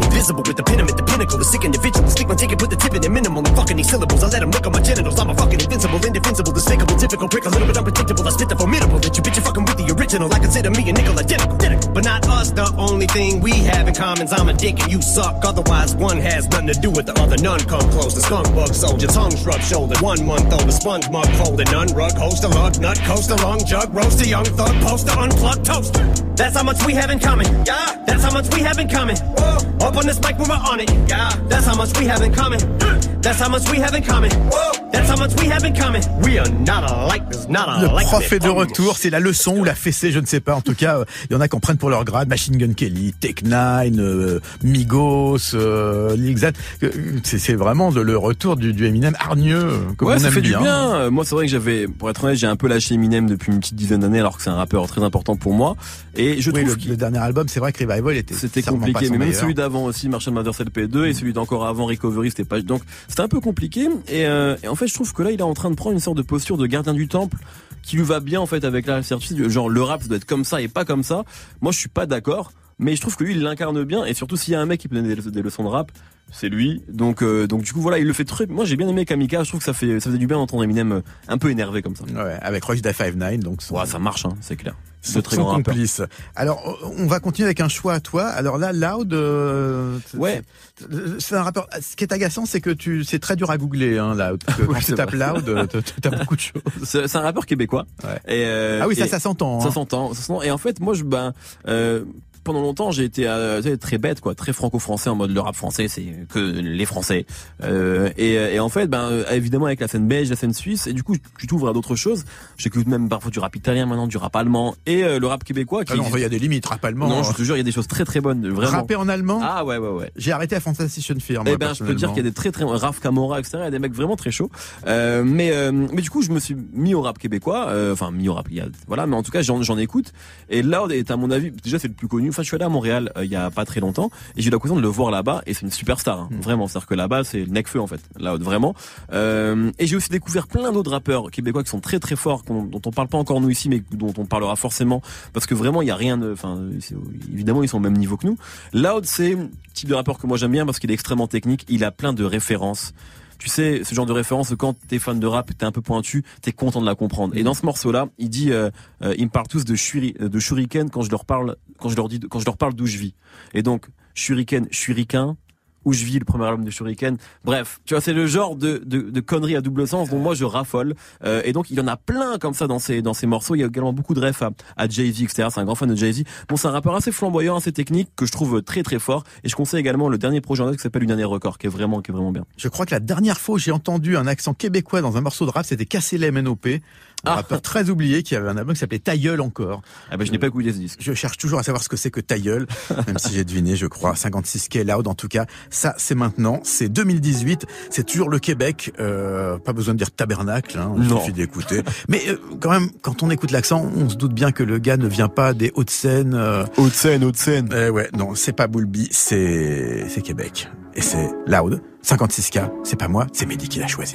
Invisible with the pin, I'm at the pinnacle. The sick individual. Stick my ticket, put the tip in it minimal. And fucking these syllables. I let them look on my genitals. I'm a fucking invincible, indefensible, despicable, typical prick. A little bit unpredictable. I spit the formidable. That you bitch, you fucking with the original. I consider me a nickel identical. identical. But not us. The only thing we have in common is I'm a dick and you suck. Otherwise, one has nothing to do with the other. None come close. The skunk bug soldier, tongue shrub shoulder. One month old, the sponge mug folded. None rug, host a lug, nut, coast a long jug, roast a young thug, poster, unplugged toaster. That's how much we have in common. Yeah. That's how much we have in common. Whoa. Up on this mic we're on it. Yeah. That's how much we have in common. That's how much we have in common. That's how much we have in common. We are not alike. There's not Le alike. prof est de retour, c'est la leçon ou la fessée, je ne sais pas. En tout cas, euh, il y en a qui en prennent pour leur grade. Machine Gun Kelly, Tech Nine, euh, Migos, euh, Lil Xan. Euh, C'est vraiment le retour du, du Eminem hargneux, euh, comme ouais, on ça aime fait du bien. bien. Euh, Moi, c'est vrai que j'avais, pour être honnête, j'ai un peu lâché Eminem depuis une petite dizaine d'années, alors que c'est un rappeur très important pour moi. Et je Oui, trouve le, le dernier album, c'est vrai que Revival était c'était compliqué, son mais même meilleur. celui d'avant aussi, Marshall Mathers LP2, et celui d'encore avant Recovery, c'était pas. Donc, c'était un peu compliqué. Et, euh, en fait, je trouve que là, il est en train de prendre une sorte de posture de gardien du temple qui lui va bien en fait avec la certitude. Genre, le rap ça doit être comme ça et pas comme ça. Moi, je suis pas d'accord. Mais je trouve que lui, il l'incarne bien, et surtout s'il y a un mec qui peut donner des, leçons de rap, c'est lui. Donc, euh, donc du coup, voilà, il le fait très. Moi, j'ai bien aimé Kamika. Je trouve que ça fait, ça faisait du bien d'entendre Eminem euh, un peu énervé comme ça. Ouais, avec Royce da 5'9", donc son, Ouais, ça marche, hein, c'est clair. son, C'est très son complice. Alors, on va continuer avec un choix à toi. Alors là, Loud, euh, Ouais. c'est un rappeur. Ce qui est agaçant, c'est que tu, c'est très dur à googler, hein, Loud. Quand tu tapes. Loud, t'as- beaucoup de choses. C'est un rappeur québécois. Ouais. Et, euh, Ah oui, ça, et- ça s'entend. Ça hein. s'entend, ça s'entend. Et en fait, moi, je, ben, euh, pendant longtemps, j'ai été euh, très bête, quoi, très franco-français en mode le rap français, c'est que les Français. Euh, et, et en fait, ben euh, évidemment avec la scène belge, la scène suisse, et du coup, tu t'ouvres à d'autres choses. J'écoute même parfois du rap italien maintenant, du rap allemand et euh, le rap québécois. Qui Ah non, il y a des limites, rap allemand. Non, je te jure, il y a des choses très très bonnes, vraiment. Rapper en allemand Ah ouais, ouais, ouais. J'ai arrêté à Fantastic Fear. Eh ben, je peux te dire qu'il y a des très très Raf Camora, etc. Il y a des mecs vraiment très chauds. Mais mais du coup, je me suis mis au rap québécois. Enfin, mis au rap. Il y a, voilà, mais en tout cas, j'en écoute. Et Loud est à mon avis déjà c'est le plus connu. Enfin, je suis allé à Montréal euh, il y a pas très longtemps et j'ai eu l'occasion de le voir là-bas et c'est une superstar. hein, Vraiment, c'est-à-dire que là-bas c'est le Necfeu en fait. Loud, vraiment. Euh, et j'ai aussi découvert plein d'autres rappeurs québécois qui sont très très forts, dont on parle pas encore nous ici, mais dont on parlera forcément parce que vraiment il y a rien de. Enfin, évidemment ils sont au même niveau que nous. Loud, c'est le type de rappeur que moi j'aime bien parce qu'il est extrêmement technique. Il a plein de références. Tu sais, ce genre de référence, quand t'es fan de rap, t'es un peu pointu, t'es content de la comprendre. Et dans ce morceau-là, il dit, euh, euh, ils me parlent tous de, shuri, de shuriken quand je leur parle, quand je leur dis, quand je leur parle d'où je vis. Et donc, shuriken, shuriken, où je vis, le premier album de Shuriken. Bref, tu vois, c'est le genre de, de, de conneries à double sens dont moi je raffole. Euh, et donc, il y en a plein comme ça dans ces, dans ces morceaux. Il y a également beaucoup de refs à, à Jay-Z, etc. C'est un grand fan de Jay-Z. Bon, c'est un rappeur assez flamboyant, assez technique, que je trouve très très fort. Et je conseille également le dernier projet en date qui s'appelle Une année record, qui est vraiment, qui est vraiment bien. Je crois que la dernière fois j'ai entendu un accent québécois dans un morceau de rap, c'était Cassé MNOP, un rappeur très oublié qui avait un album qui s'appelait Ta gueule encore. Ah ben, je n'ai pas écouté ce disque. Je cherche toujours à savoir ce que c'est que Ta gueule, même si j'ai deviné, je crois, 56K loud en tout cas. Ça, c'est maintenant, c'est 2018, c'est toujours le Québec, euh, pas besoin de dire tabernacle, hein, il suffit d'écouter. Mais euh, quand même, quand on écoute l'accent, on se doute bien que le gars ne vient pas des Hauts-de-Seine. Euh... Hauts-de-Seine, Hauts-de-Seine. Eh ouais, non, c'est pas Boulby, c'est c'est Québec. Et c'est Loud, 56K, c'est pas moi, c'est Mehdi qui l'a choisi.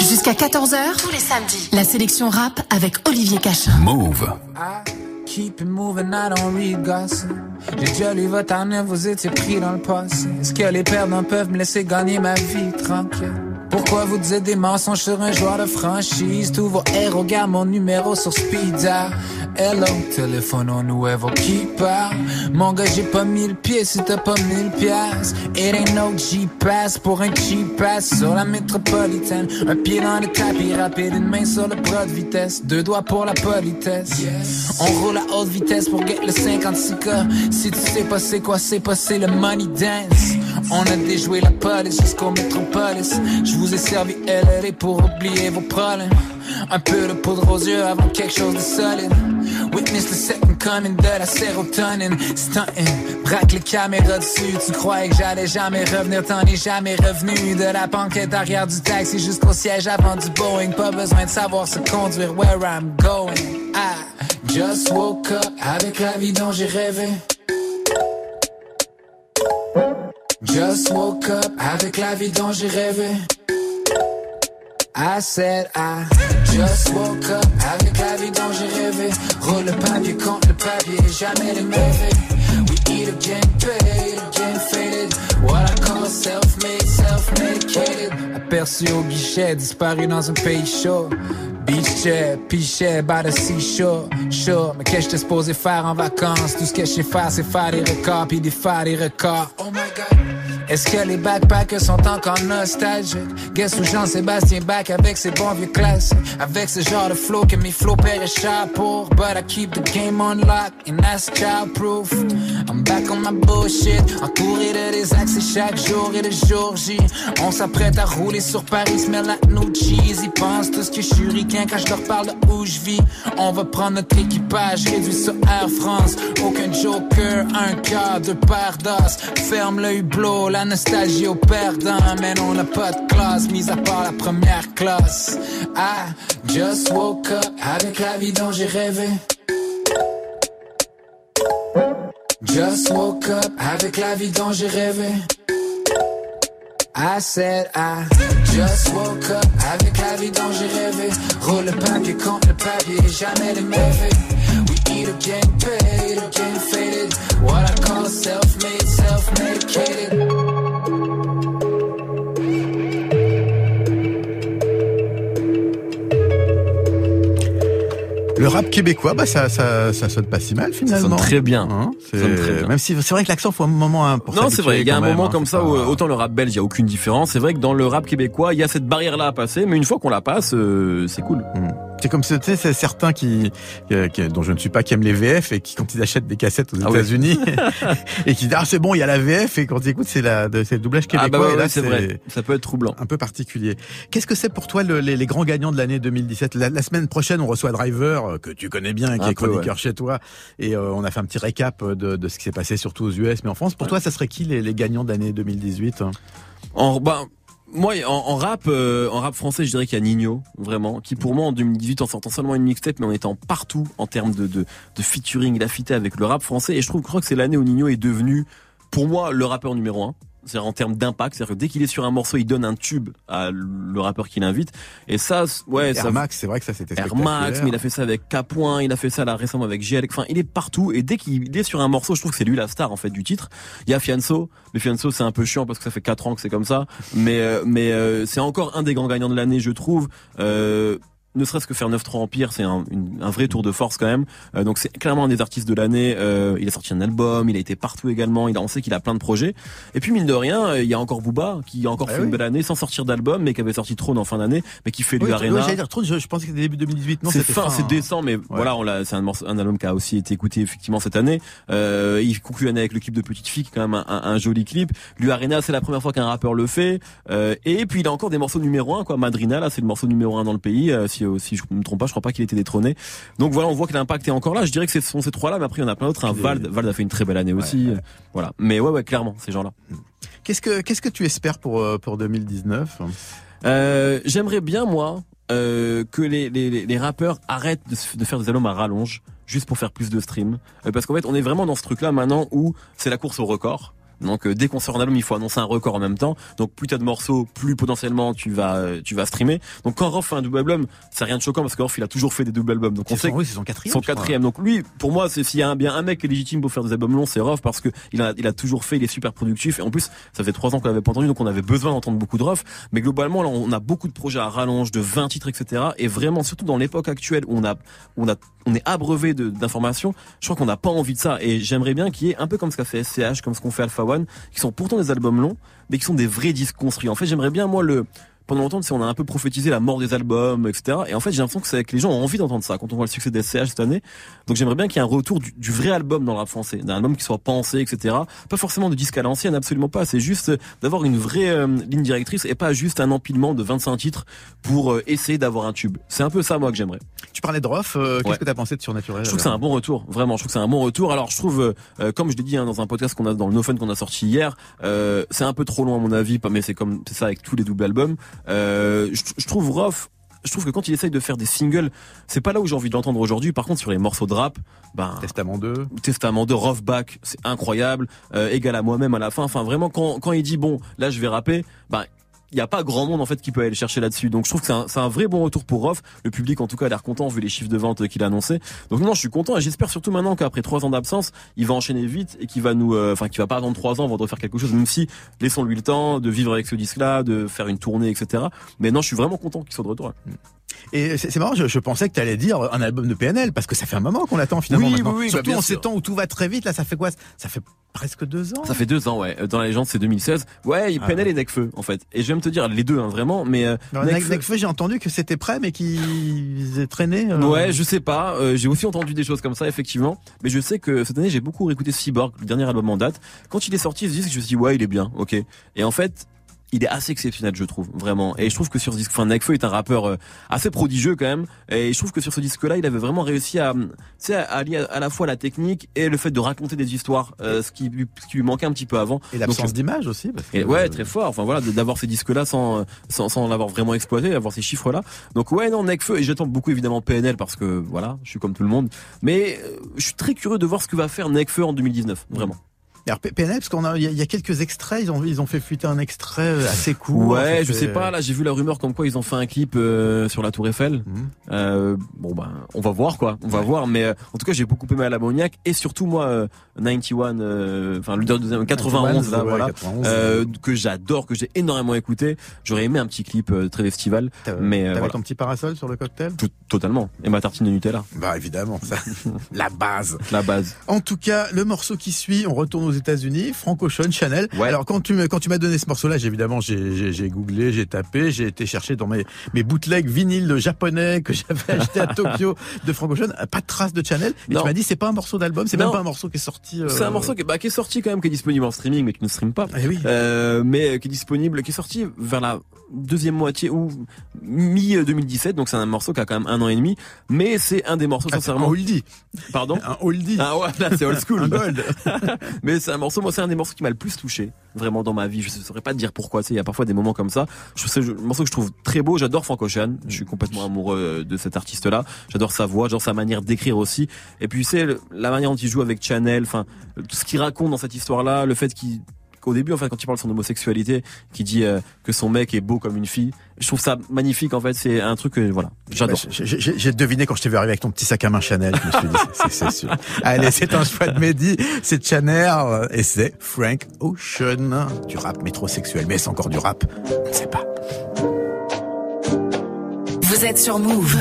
Jusqu'à 14h, tous les samedis, la sélection rap avec Olivier Cachin. Move. I keep it moving, I don't read gossip. J'ai déjà lu votre année, vous étiez pris dans le passé. Est-ce que les perdants peuvent me laisser gagner ma vie tranquille? Pourquoi vous dites des mensonges sur un joueur de franchise? Tous vos héros gardent mon numéro sur speed dial. Hello, téléphone au nouveau qui parle. Mon gars, j'ai pas mis le pied si t'as pas mis le pièce. It ain't no G-Pass pour un cheap pass sur la métropolitaine. Un pied dans le tapis rapide, une main sur le bras de vitesse. Deux doigts pour la politesse. On roule à haute vitesse pour get le 56K. Si tu sais pas c'est quoi, c'est pas c'est le money dance. On a déjoué la police jusqu'au métropolis. Je vous ai servi LRE pour oublier vos problèmes. Un peu de poudre aux yeux avant quelque chose de solide. Witness the second coming de la sérotonine. Stunting, braque les caméras dessus. Tu croyais que j'allais jamais revenir, t'en es jamais revenu. De la banquette arrière du taxi jusqu'au siège avant du Boeing. Pas besoin de savoir se conduire where I'm going. I just woke up avec la vie dont j'ai rêvé. Just woke up avec la vie dont j'ai rêvé. I said I just woke up avec la vie dont j'ai rêvé. Roule le papier contre le papier, jamais les mauvais. We eat again, paid again, faded. What I call self-made, self-medicated. Aperçu au guichet, disparu dans un pays chaud. Beach chair, pichet, by the seashore. Sure, mais qu'est-ce que j'étais supposé faire en vacances? Tout ce que je sais faire, c'est faire des records, puis des faire des records. Oh my god. Est-ce que les backpackers sont encore nostalgiques? Guess où Jean-Sébastien back avec ses bons vieux classiques? Avec ce genre de flow que mes paieraient cher pour. But I keep the game on lock and that's child-proof. I'm back on my bullshit. En courir de des axes chaque jour et de jour J. On s'apprête à rouler sur Paris, smell like no cheese. Ils pensent tout ce que je suis quand je leur parle de où je vis. On va prendre notre équipage, réduit sur Air France. Aucun joker, un deux paires d'os. Ferme le hublot, la nostalgie au perdant. Mais on n'a pas de classe, mis à part la première classe. I just woke up avec la vie dont j'ai rêvé. Just woke up avec la vie dont j'ai rêvé. I said I just woke up avec la vie dont j'ai rêvé. Roule le papier contre le papier, jamais les mauvais. We eat again, paid again, faded. What I call self-made, self-medicated. Le rap québécois, bah ça, ça, ça sonne pas si mal finalement. sonne très bien. Hein, Ça sonne c'est- très bien. Même si c'est vrai que l'accent faut un moment hein, pour Non, c'est vrai. Il y a un moment hein, comme ça où pas- autant le rap belge, il y a aucune différence. C'est vrai que dans le rap québécois, il y a cette barrière-là à passer, mais une fois qu'on la passe, euh, c'est cool. C'est comme tu sais, c'est certains qui, qui- qui- dont je ne suis pas, qui aiment les VF et qui, quand ils achètent des cassettes aux Ah. États-Unis, et qui disent ah c'est bon, il y a la VF et quand ils écoutent c'est la, c'est le doublage Ah québécois. bah ouais, et là, c'est vrai. Ça peut être troublant. Un peu particulier. Qu'est-ce que c'est pour toi le- les, les grands gagnants de l'année 2017 la, la semaine prochaine, on reçoit Driver euh, que tu connais bien, qui Un est peu, chroniqueur ouais. chez toi, et euh, on a fait un petit récap de, de ce qui s'est passé surtout aux US, mais en France. Pour toi, ça serait qui les, les gagnants de l'année 2018 En, ben, moi, en, rap, euh, en rap français, je dirais qu'il y a Nino, vraiment, qui pour moi en 2018, en sortant seulement une mixtape, mais en étant partout en termes de, de, de featuring, il avec le rap français. Et je trouve, je crois que c'est l'année où Nino est devenu, pour moi, le rappeur numéro un. C'est-à-dire en termes d'impact, c'est-à-dire que dès qu'il est sur un morceau, il donne un tube à le rappeur qu'il invite. Et ça, ouais, ça. Air Max, c'est vrai que ça c'était Air. Max, mais il a fait ça avec Capoin, il a fait ça là récemment avec GL. Enfin, il est partout et dès qu'il est sur un morceau, je trouve que c'est lui la star en fait du titre. Il y a Fianso, mais Fianso c'est un peu chiant parce que ça fait 4 ans que c'est comme ça, mais euh, mais euh, c'est encore un des grands gagnants de l'année, je trouve. Euh, ne serait-ce que faire 9-3 Empire, c'est un, une- un vrai tour de force quand même. Euh, donc c'est clairement un des artistes de l'année. Euh, il a sorti un album, il a été partout également. Il a, on sait qu'il a plein de projets. Et puis mine de rien, euh, il y a encore Booba qui a encore Ah fait oui. une belle année sans sortir d'album, mais qui avait sorti Trône en fin d'année, mais qui fait Oui, lui Arena. dire, je, je pensais que c'était début 2018. Non, C'est fin, c'est décembre, mais voilà, on l'a, c'est un, morceau- un album qui a aussi été écouté effectivement cette année. Euh, il conclut l'année avec le clip de Petite Fille, qui est quand même un, joli clip. Lui Arena, c'est la première fois qu'un rappeur le fait. Et puis il a encore des morceaux numéro un, quoi. Madrina, là, c'est le morceau numéro un dans le pays. Si, euh, si je me trompe pas, je crois pas qu'il ait été détrôné. Donc voilà, on voit que l'impact est encore là. Je dirais que ce sont ces trois-là, mais après il y en a plein d'autres. Un Vald, Vald a fait une très belle année aussi. Voilà. Mais ouais, ouais, clairement, ces gens-là. Qu'est-ce que qu'est-ce que tu espères pour euh, pour 2019 Euh, J'aimerais bien moi euh, que les, les, rappeurs arrêtent de, faire des albums à rallonge juste pour faire plus de streams. Euh, parce qu'en fait, on est vraiment dans ce truc-là maintenant où c'est la course au record. Donc euh, dès qu'on sort un album, il faut annoncer un record en même temps. Donc plus t'as de morceaux, plus potentiellement tu vas euh, tu vas streamer. Donc quand Rof fait un double album, c'est rien de choquant parce que Rof il a toujours fait des double albums. Donc on sait c'est son quatrième, Son quatrième. Donc lui, pour moi, c'est s'il y a un, bien un mec qui est légitime pour faire des albums longs, c'est Rof parce que il a il a toujours fait, il est super productif. Et en plus, ça fait trois ans qu'on l'avait pas entendu, donc on avait besoin d'entendre beaucoup de Rof. Mais globalement, là, on a beaucoup de projets à rallonge, de 20 titres, etc. Et vraiment, surtout dans l'époque actuelle où on a on a on est abreuvé d'informations, je crois qu'on n'a pas envie de ça. Et j'aimerais bien qu'il y ait un peu comme ce qu'a fait SCH, comme ce qu'on fait Alpha Qui sont pourtant des albums longs, mais qui sont des vrais disques construits. En fait, j'aimerais bien moi le pendant longtemps, on a un peu prophétisé la mort des albums, etc. Et en fait, j'ai l'impression que, c'est que les gens ont envie d'entendre ça quand on voit le succès des SCH cette année. Donc j'aimerais bien qu'il y ait un retour du, du vrai album dans le rap français, d'un album qui soit pensé, etc. Pas forcément de disque à l'ancienne, absolument pas. C'est juste euh, d'avoir une vraie euh, ligne directrice et pas juste un empilement de 25 titres pour euh, essayer d'avoir un tube. C'est un peu ça, moi, que j'aimerais. Tu parlais de Rof, euh, qu'est-ce Ouais. que t'as pensé de Surnaturel Je trouve que c'est un bon retour, vraiment. Je trouve que c'est un bon retour. Alors, je trouve, comme je l'ai dit hein, dans un podcast qu'on a dans le No Fun qu'on a sorti hier, c'est un peu trop long à mon avis, mais c'est comme c'est ça avec tous les doubles albums. Euh, je, je trouve Rof. Je trouve que quand il essaye de faire des singles, c'est pas là où j'ai envie de l'entendre aujourd'hui. Par contre, sur les morceaux de rap, ben Testament 2, Testament de Rof Back, c'est incroyable. Euh, égal à moi-même à la fin. Enfin, vraiment, quand quand il dit bon, là je vais rapper, ben il y a pas grand monde en fait qui peut aller le chercher là-dessus. Donc je trouve que c'est un, c'est un vrai bon retour pour Rof. Le public en tout cas a l'air content vu les chiffres de vente qu'il a annoncé. Donc non, je suis content et j'espère surtout maintenant qu'après trois ans d'absence, il va enchaîner vite et qu'il va nous, euh, enfin qu'il va pas attendre trois ans avant de refaire quelque chose. Même si laissons-lui le temps de vivre avec ce disque-là, de faire une tournée, etc. Mais non, je suis vraiment content qu'il soit de retour. Et c'est marrant, je, je pensais que tu allais dire un album de PNL, parce que ça fait un moment qu'on l'attend finalement Oui, maintenant. oui, oui, bah, Surtout bien en ces temps où tout va très vite, là ça fait quoi? Ça fait presque deux ans Ça fait deux ans, ouais. Dans la légende, c'est 2016. Ouais, Ah PNL et Necfeu, en fait. Et je vais me te dire, les deux, hein, vraiment. Mais euh, Non, Nekfeu- Necfeu, j'ai entendu que c'était prêt, mais qu'ils aient traîné. euh, Ouais, je sais pas. Euh, j'ai aussi entendu des choses comme ça, effectivement. Mais je sais que cette année, j'ai beaucoup réécouté Cyborg, le dernier album en date. Quand il est sorti, ce disque, je me suis dit, ouais, il est bien, ok. Et en fait, il est assez exceptionnel, je trouve, vraiment. Et je trouve que sur ce disque, enfin, Nekfeu est un rappeur euh, assez prodigieux quand même. Et je trouve que sur ce disque-là, il avait vraiment réussi à, tu sais, à allier à la fois la technique et le fait de raconter des histoires, euh, ce qui lui, ce qui lui manquait un petit peu avant. Et l'absence Donc, d'image aussi. parce que- et ouais, très fort. Enfin voilà, d'avoir ces disques-là sans, euh, sans sans l'avoir vraiment exploité, d'avoir ces chiffres-là. Donc ouais, non, Necfeu. Et j'attends beaucoup évidemment PNL parce que voilà, je suis comme tout le monde. Mais euh, je suis très curieux de voir ce que va faire Necfeu en 2019, vraiment. Alors PNL, parce qu'on a, il y, a- il y a quelques extraits, ils ont, ils ont fait fuiter un extrait euh, assez court. Ouais, je sais pas. Là, j'ai vu la rumeur comme quoi ils ont fait un clip euh, sur la Tour Eiffel. Euh, bon ben, on va voir quoi. On va voir. Mais euh, en tout cas, j'ai beaucoup aimé à l'ammoniaque et surtout moi, euh, 91, euh, enfin le deuxième 91 là, ouais, voilà, 91, que j'adore, que j'ai énormément écouté. J'aurais aimé un petit clip très festival, mais T'avais voilà. ton petit parasol sur le cocktail? Tout- totalement. Et ma tartine de Nutella. Bah évidemment, ça, la base. La base. En tout cas, le morceau qui suit, on retourne aux États-Unis, Frank Ocean, Chanel. Alors quand tu me- quand tu m'as donné ce morceau-là, j'ai évidemment j'ai googlé, j'ai tapé, j'ai été chercher dans mes mes bootlegs vinyles japonais que j'avais acheté à Tokyo de Frank Ocean, pas de trace de Chanel. Et Non. tu m'as dit c'est pas un morceau d'album, c'est même pas un morceau qui est sorti. euh, C'est un morceau qui, bah, qui est sorti quand même, qui est disponible en streaming, mais qui ne stream pas. Eh oui. Euh, mais qui est disponible, qui est sorti vers la deuxième moitié ou mi 2017. Donc c'est un morceau qui a quand même un an et demi. Mais c'est un des morceaux Ah, sincèrement. un oldie. Pardon. Un oldie. Ah ouais, là c'est old school. Un gold. mais c'est un morceau, moi c'est un des morceaux qui m'a le plus touché vraiment dans ma vie. Je ne saurais pas te dire pourquoi. Tu il y a parfois des moments comme ça. C'est un morceau que je trouve très beau. J'adore Frank Ocean. Je suis complètement amoureux de cet artiste-là. J'adore sa voix, j'adore sa manière d'écrire aussi. Et puis c'est la manière dont il joue avec Chanel. Enfin, tout ce qu'il raconte dans cette histoire-là, le fait qu'il qu'au début en fait quand il parle de son homosexualité qui dit euh, que son mec est beau comme une fille je trouve ça magnifique en fait c'est un truc que voilà j'adore Ouais, j'ai- J'ai j'ai deviné quand je t'ai vu arriver avec ton petit sac à main Chanel. Je me suis dit, c'est- sûr. Allez, c'est un choix de Mehdi, c'est Chanel euh, et c'est Frank Ocean. Du rap métrosexuel, mais c'est encore du rap? On ne sait pas. Vous êtes sur Move.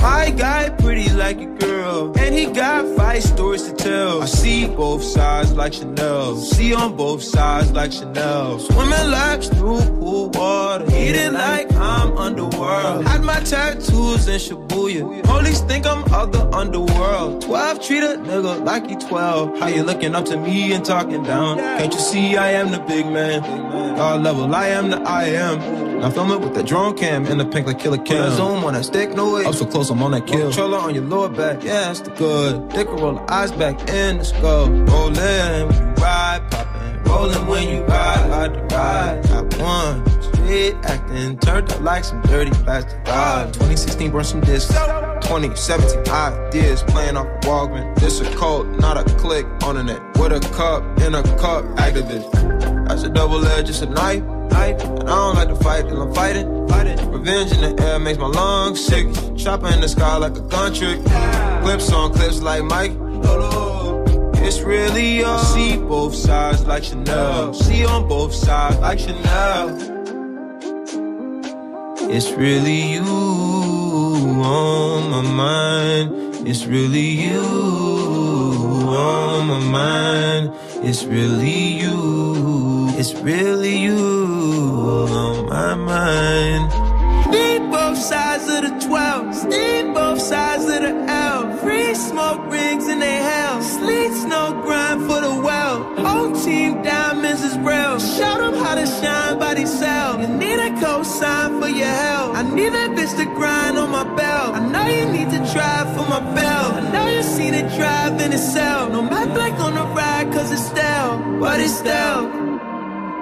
My guy pretty like a girl, and he got five stories to tell. I see both sides like Chanel, see on both sides like Chanel. Swimming laps through pool water, eating like I'm underworld. Had my tattoos in Shibuya, police think I'm of the underworld. 12 treat a nigga like he 12. How you looking up to me and talking down? Can't you see I am the big man? God level, I am the I am. Now film it with the drone cam and the pink like killer cam. Zoom on that stick, no way. Up so close, I'm on that kill. Controller on your lower back, yeah, that's the good. Dick roll the eyes back in the skull. Rollin' when you ride, poppin'. Rollin' when you ride, ride the ride. Top one, street acting, turned up like some dirty plastic. God, 2016 burned some discs. 2017 ideas playing off Walkman. This a cult, not a click on the net. With a cup in a cup, activist. That's a double edge, just a knife. knife. And I don't like to fight till I'm fighting. fighting. Revenge in the air makes my lungs sick. Chopper in the sky like a gun trick. Clips on clips like Mike. It's really all. See both sides like Chanel. See on both sides like Chanel. It's really you on my mind. It's really you on my mind. It's really you. It's really you on my mind. Need both sides of the 12. Need both sides of the L. Free smoke rings in they hell. Sleet snow grind for the well. Whole team diamonds is real. Show them how to shine by themselves. You need a cosign for your help. I need that bitch to grind on my belt. I know you need to drive for my belt. I know you seen it drive in itself. No matte black on the ride cause it's stale. But it's stale.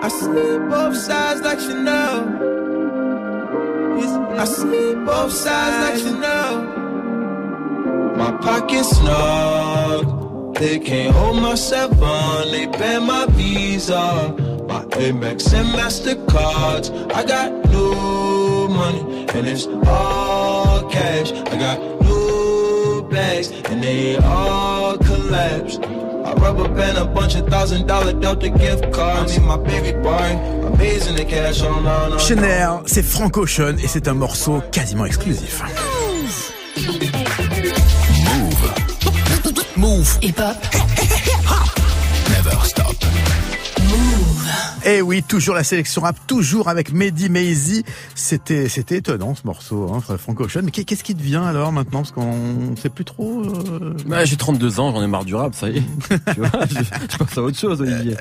I see both sides like you know. I see both sides like you know. My pockets snug. They can't hold my seven. They ban my visa. My Amex and Mastercards. I got new money and it's all cash. I got new bags and they all collapse. Rubber band a bunch of thousand dollar Delta gift cards. I my baby boy. Amazing the cash on on c'est Frank Ocean et c'est un morceau quasiment exclusif. Move. Hip hop. Et oui, toujours la sélection rap, toujours avec Mehdi Maizy. C'était, c'était étonnant ce morceau, hein, Frank Ocean. Mais qu'est-ce qui devient alors maintenant? Parce qu'on sait plus trop. euh, Bah, j'ai 32 ans, j'en ai marre du rap, ça y est. tu vois, je, je passe à autre chose, Olivier.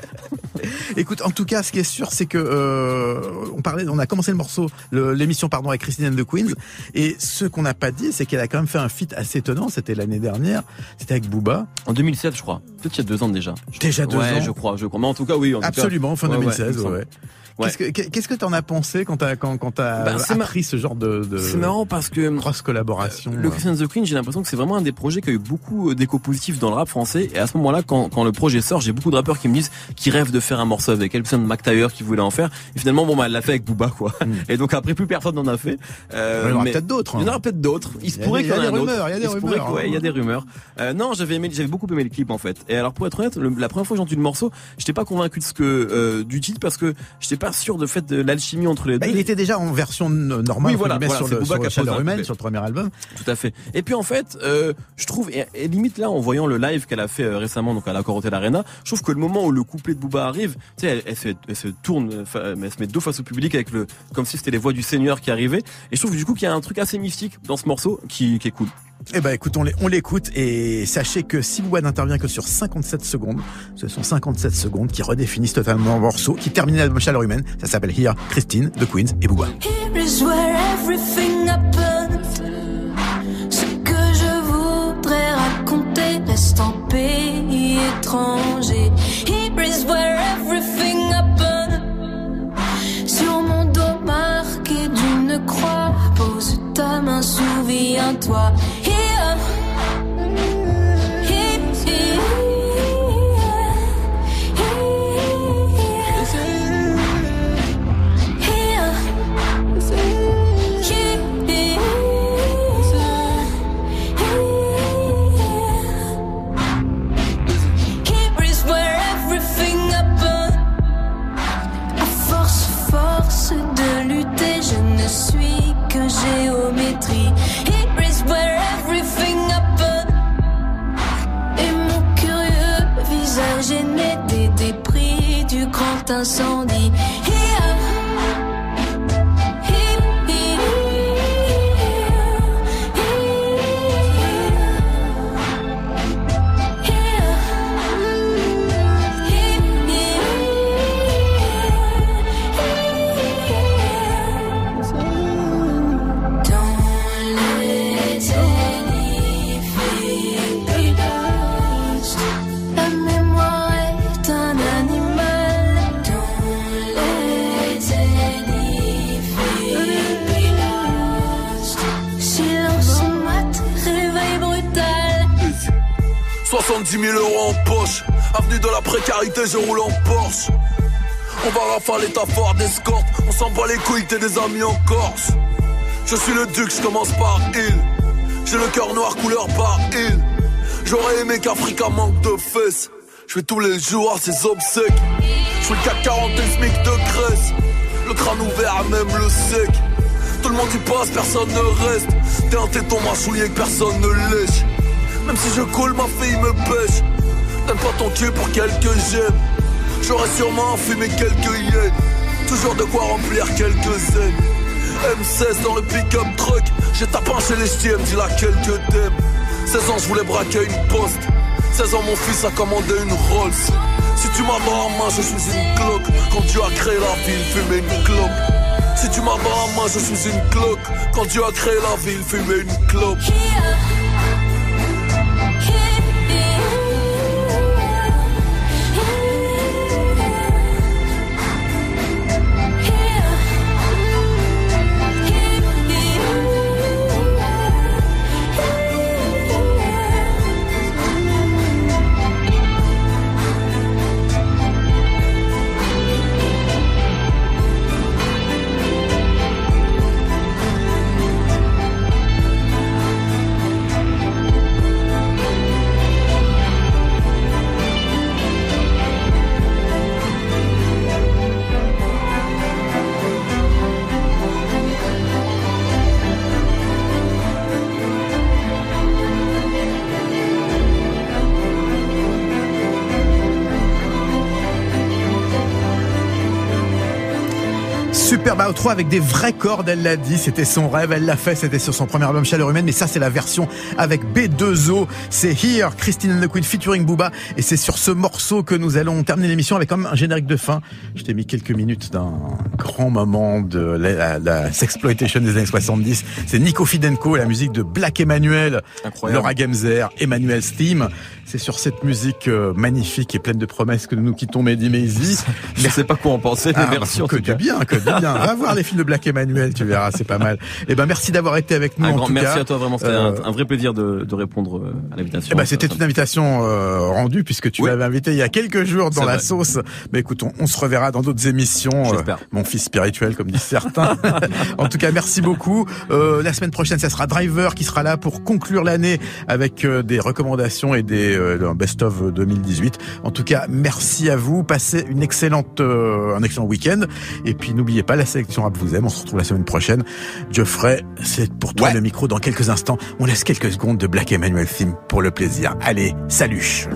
Écoute, en tout cas, ce qui est sûr, c'est que euh, on parlait, on a commencé le morceau, l'émission pardon avec Christine the Queens, et ce qu'on n'a pas dit, c'est qu'elle a quand même fait un feat assez étonnant. C'était l'année dernière, c'était avec Booba. En 2007, je crois. Peut-être il y a deux ans déjà. Déjà deux ouais, ans. je crois, je crois. Mais en tout cas, oui. En tout cas. Absolument, fin Ouais, ouais, 2016, il me semble. ouais. Ouais. Qu'est-ce que qu'est-ce que t'en as pensé quand t'as quand quand t'as Bah, c'est appris ce genre de, de C'est marrant parce que cross collaboration le Christian the Queen, j'ai l'impression que c'est vraiment un des projets qui a eu beaucoup d'écho positif dans le rap français. Et à ce moment-là, quand, quand le projet sort, j'ai beaucoup de rappeurs qui me disent qu'ils rêvent de faire un morceau avec Mac Taylor qui voulait en faire. Et finalement, bon, bah, elle l'a fait avec Booba, quoi. Et donc après, plus personne n'en a fait. Euh, Il y en aura peut-être d'autres, hein. Il y en aura peut-être d'autres. Il se pourrait qu'il y en ait autre. rumeurs, il y a des rumeurs, que- ouais, il y a des rumeurs. Euh, non, j'avais aimé, j'avais beaucoup aimé le clip en fait. Et alors pour être honnête, la première fois que j'ai entendu le morceau, j'étais pas convaincu de ce que euh, du titre parce que j'étais pas sûr de fait de l'alchimie entre les Bah, deux. il était déjà en version normale Oui, voilà, sur le, sur Chaleur humaine, sur le premier album. Tout à fait. Et puis en fait, euh, je trouve, et, et limite là, en voyant le live qu'elle a fait euh, récemment, donc à la Hotel Arena, je trouve que le moment où le couplet de Booba arrive, tu sais, elle, elle se, elle se tourne, euh, elle se met deux face au public avec le, comme si c'était les voix du Seigneur qui arrivaient. Et je trouve du coup qu'il y a un truc assez mystique dans ce morceau qui, qui est cool. Eh ben écoute, on l'é- on l'écoute et sachez que si Bouba n'intervient que sur 57 secondes, ce sont 57 secondes qui redéfinissent totalement le morceau, qui termine l'album Chaleur Humaine. Ça s'appelle Here, Christine, The Queens et Booba. Here is where everything happens. Ce que je voudrais raconter reste en pays étranger. Here is where everything happens. Sur mon dos marqué d'une croix, pose ta main, souviens-toi. Incendie. 70 000 euros en poche. Avenue de la précarité, je roule en Porsche. On va rafaler ta Ford d'escorte. On s'en bat les couilles, t'es des amis en Corse. Je suis le duc, je commence par il. J'ai le cœur noir couleur par il. J'aurais aimé qu'Africa manque de fesses. Je fais tous les jours à ses obsèques. Je fais le CAC 40 et le SMIC de Grèce. Le crâne ouvert, même le sec. Tout le monde y passe, personne ne reste. T'es un téton mâchouillé que personne ne lèche. Même si je coule, ma fille me pêche. Donne pas ton cul pour quelques j'aime. J'aurais sûrement fumé quelques yens. Toujours de quoi remplir quelques zen. M16 dans le pick-up truck. J'ai tapé chez les ch'tis, me dit laquelle que t'aimes. 16 ans, je voulais braquer une poste. 16 ans, mon fils a commandé une Rolls. Si tu m'as la main, je suis une cloque. Quand Dieu a créé la ville, fumait une clope. Si tu m'as la main, je suis une cloque. Quand Dieu a créé la ville, fumait une clope. Superbe outro avec des vraies cordes, elle l'a dit, c'était son rêve, elle l'a fait, c'était sur son premier album Chaleur Humaine, mais ça c'est la version avec B2O, c'est Here, Christine and the Queen featuring Booba, et c'est sur ce morceau que nous allons terminer l'émission avec comme un générique de fin. Je t'ai mis quelques minutes d'un grand moment de la, la, la sexploitation des années 70, c'est Nico Fidenko, la musique de Black Emmanuel, Incroyable. Laura Gemzer, Emmanuel Steam, c'est sur cette musique euh, magnifique et pleine de promesses que nous nous quittons Mehdi Maizi. Je sais pas quoi en penser, mais Ah, merci que du bien, que c'est bien. Va voir les films de Black Emmanuel, tu verras, c'est pas mal. Eh ben, merci d'avoir été avec nous. Un en grand tout merci cas. à toi, vraiment, c'était Euh, un, vrai plaisir de, de répondre euh, à l'invitation. Eh ben, c'était une invitation euh, rendue puisque tu m'avais invité il y a quelques jours dans la vrai. sauce. Mais écoute, on, on se reverra dans d'autres émissions. euh, J'espère. mon fils spirituel, comme disent certains. en tout cas, merci beaucoup. Euh, la semaine prochaine, ça sera Driver qui sera là pour conclure l'année avec des recommandations et des euh, best-of 2018. En tout cas, merci à vous. Passez une excellente, euh, un excellent week-end. Et puis, n'oubliez pas, la sélection rap vous aime. On se retrouve la semaine prochaine. Geoffrey, c'est pour toi le micro dans quelques instants. On laisse quelques secondes de Black Emmanuel Theme pour le plaisir. Allez, salut.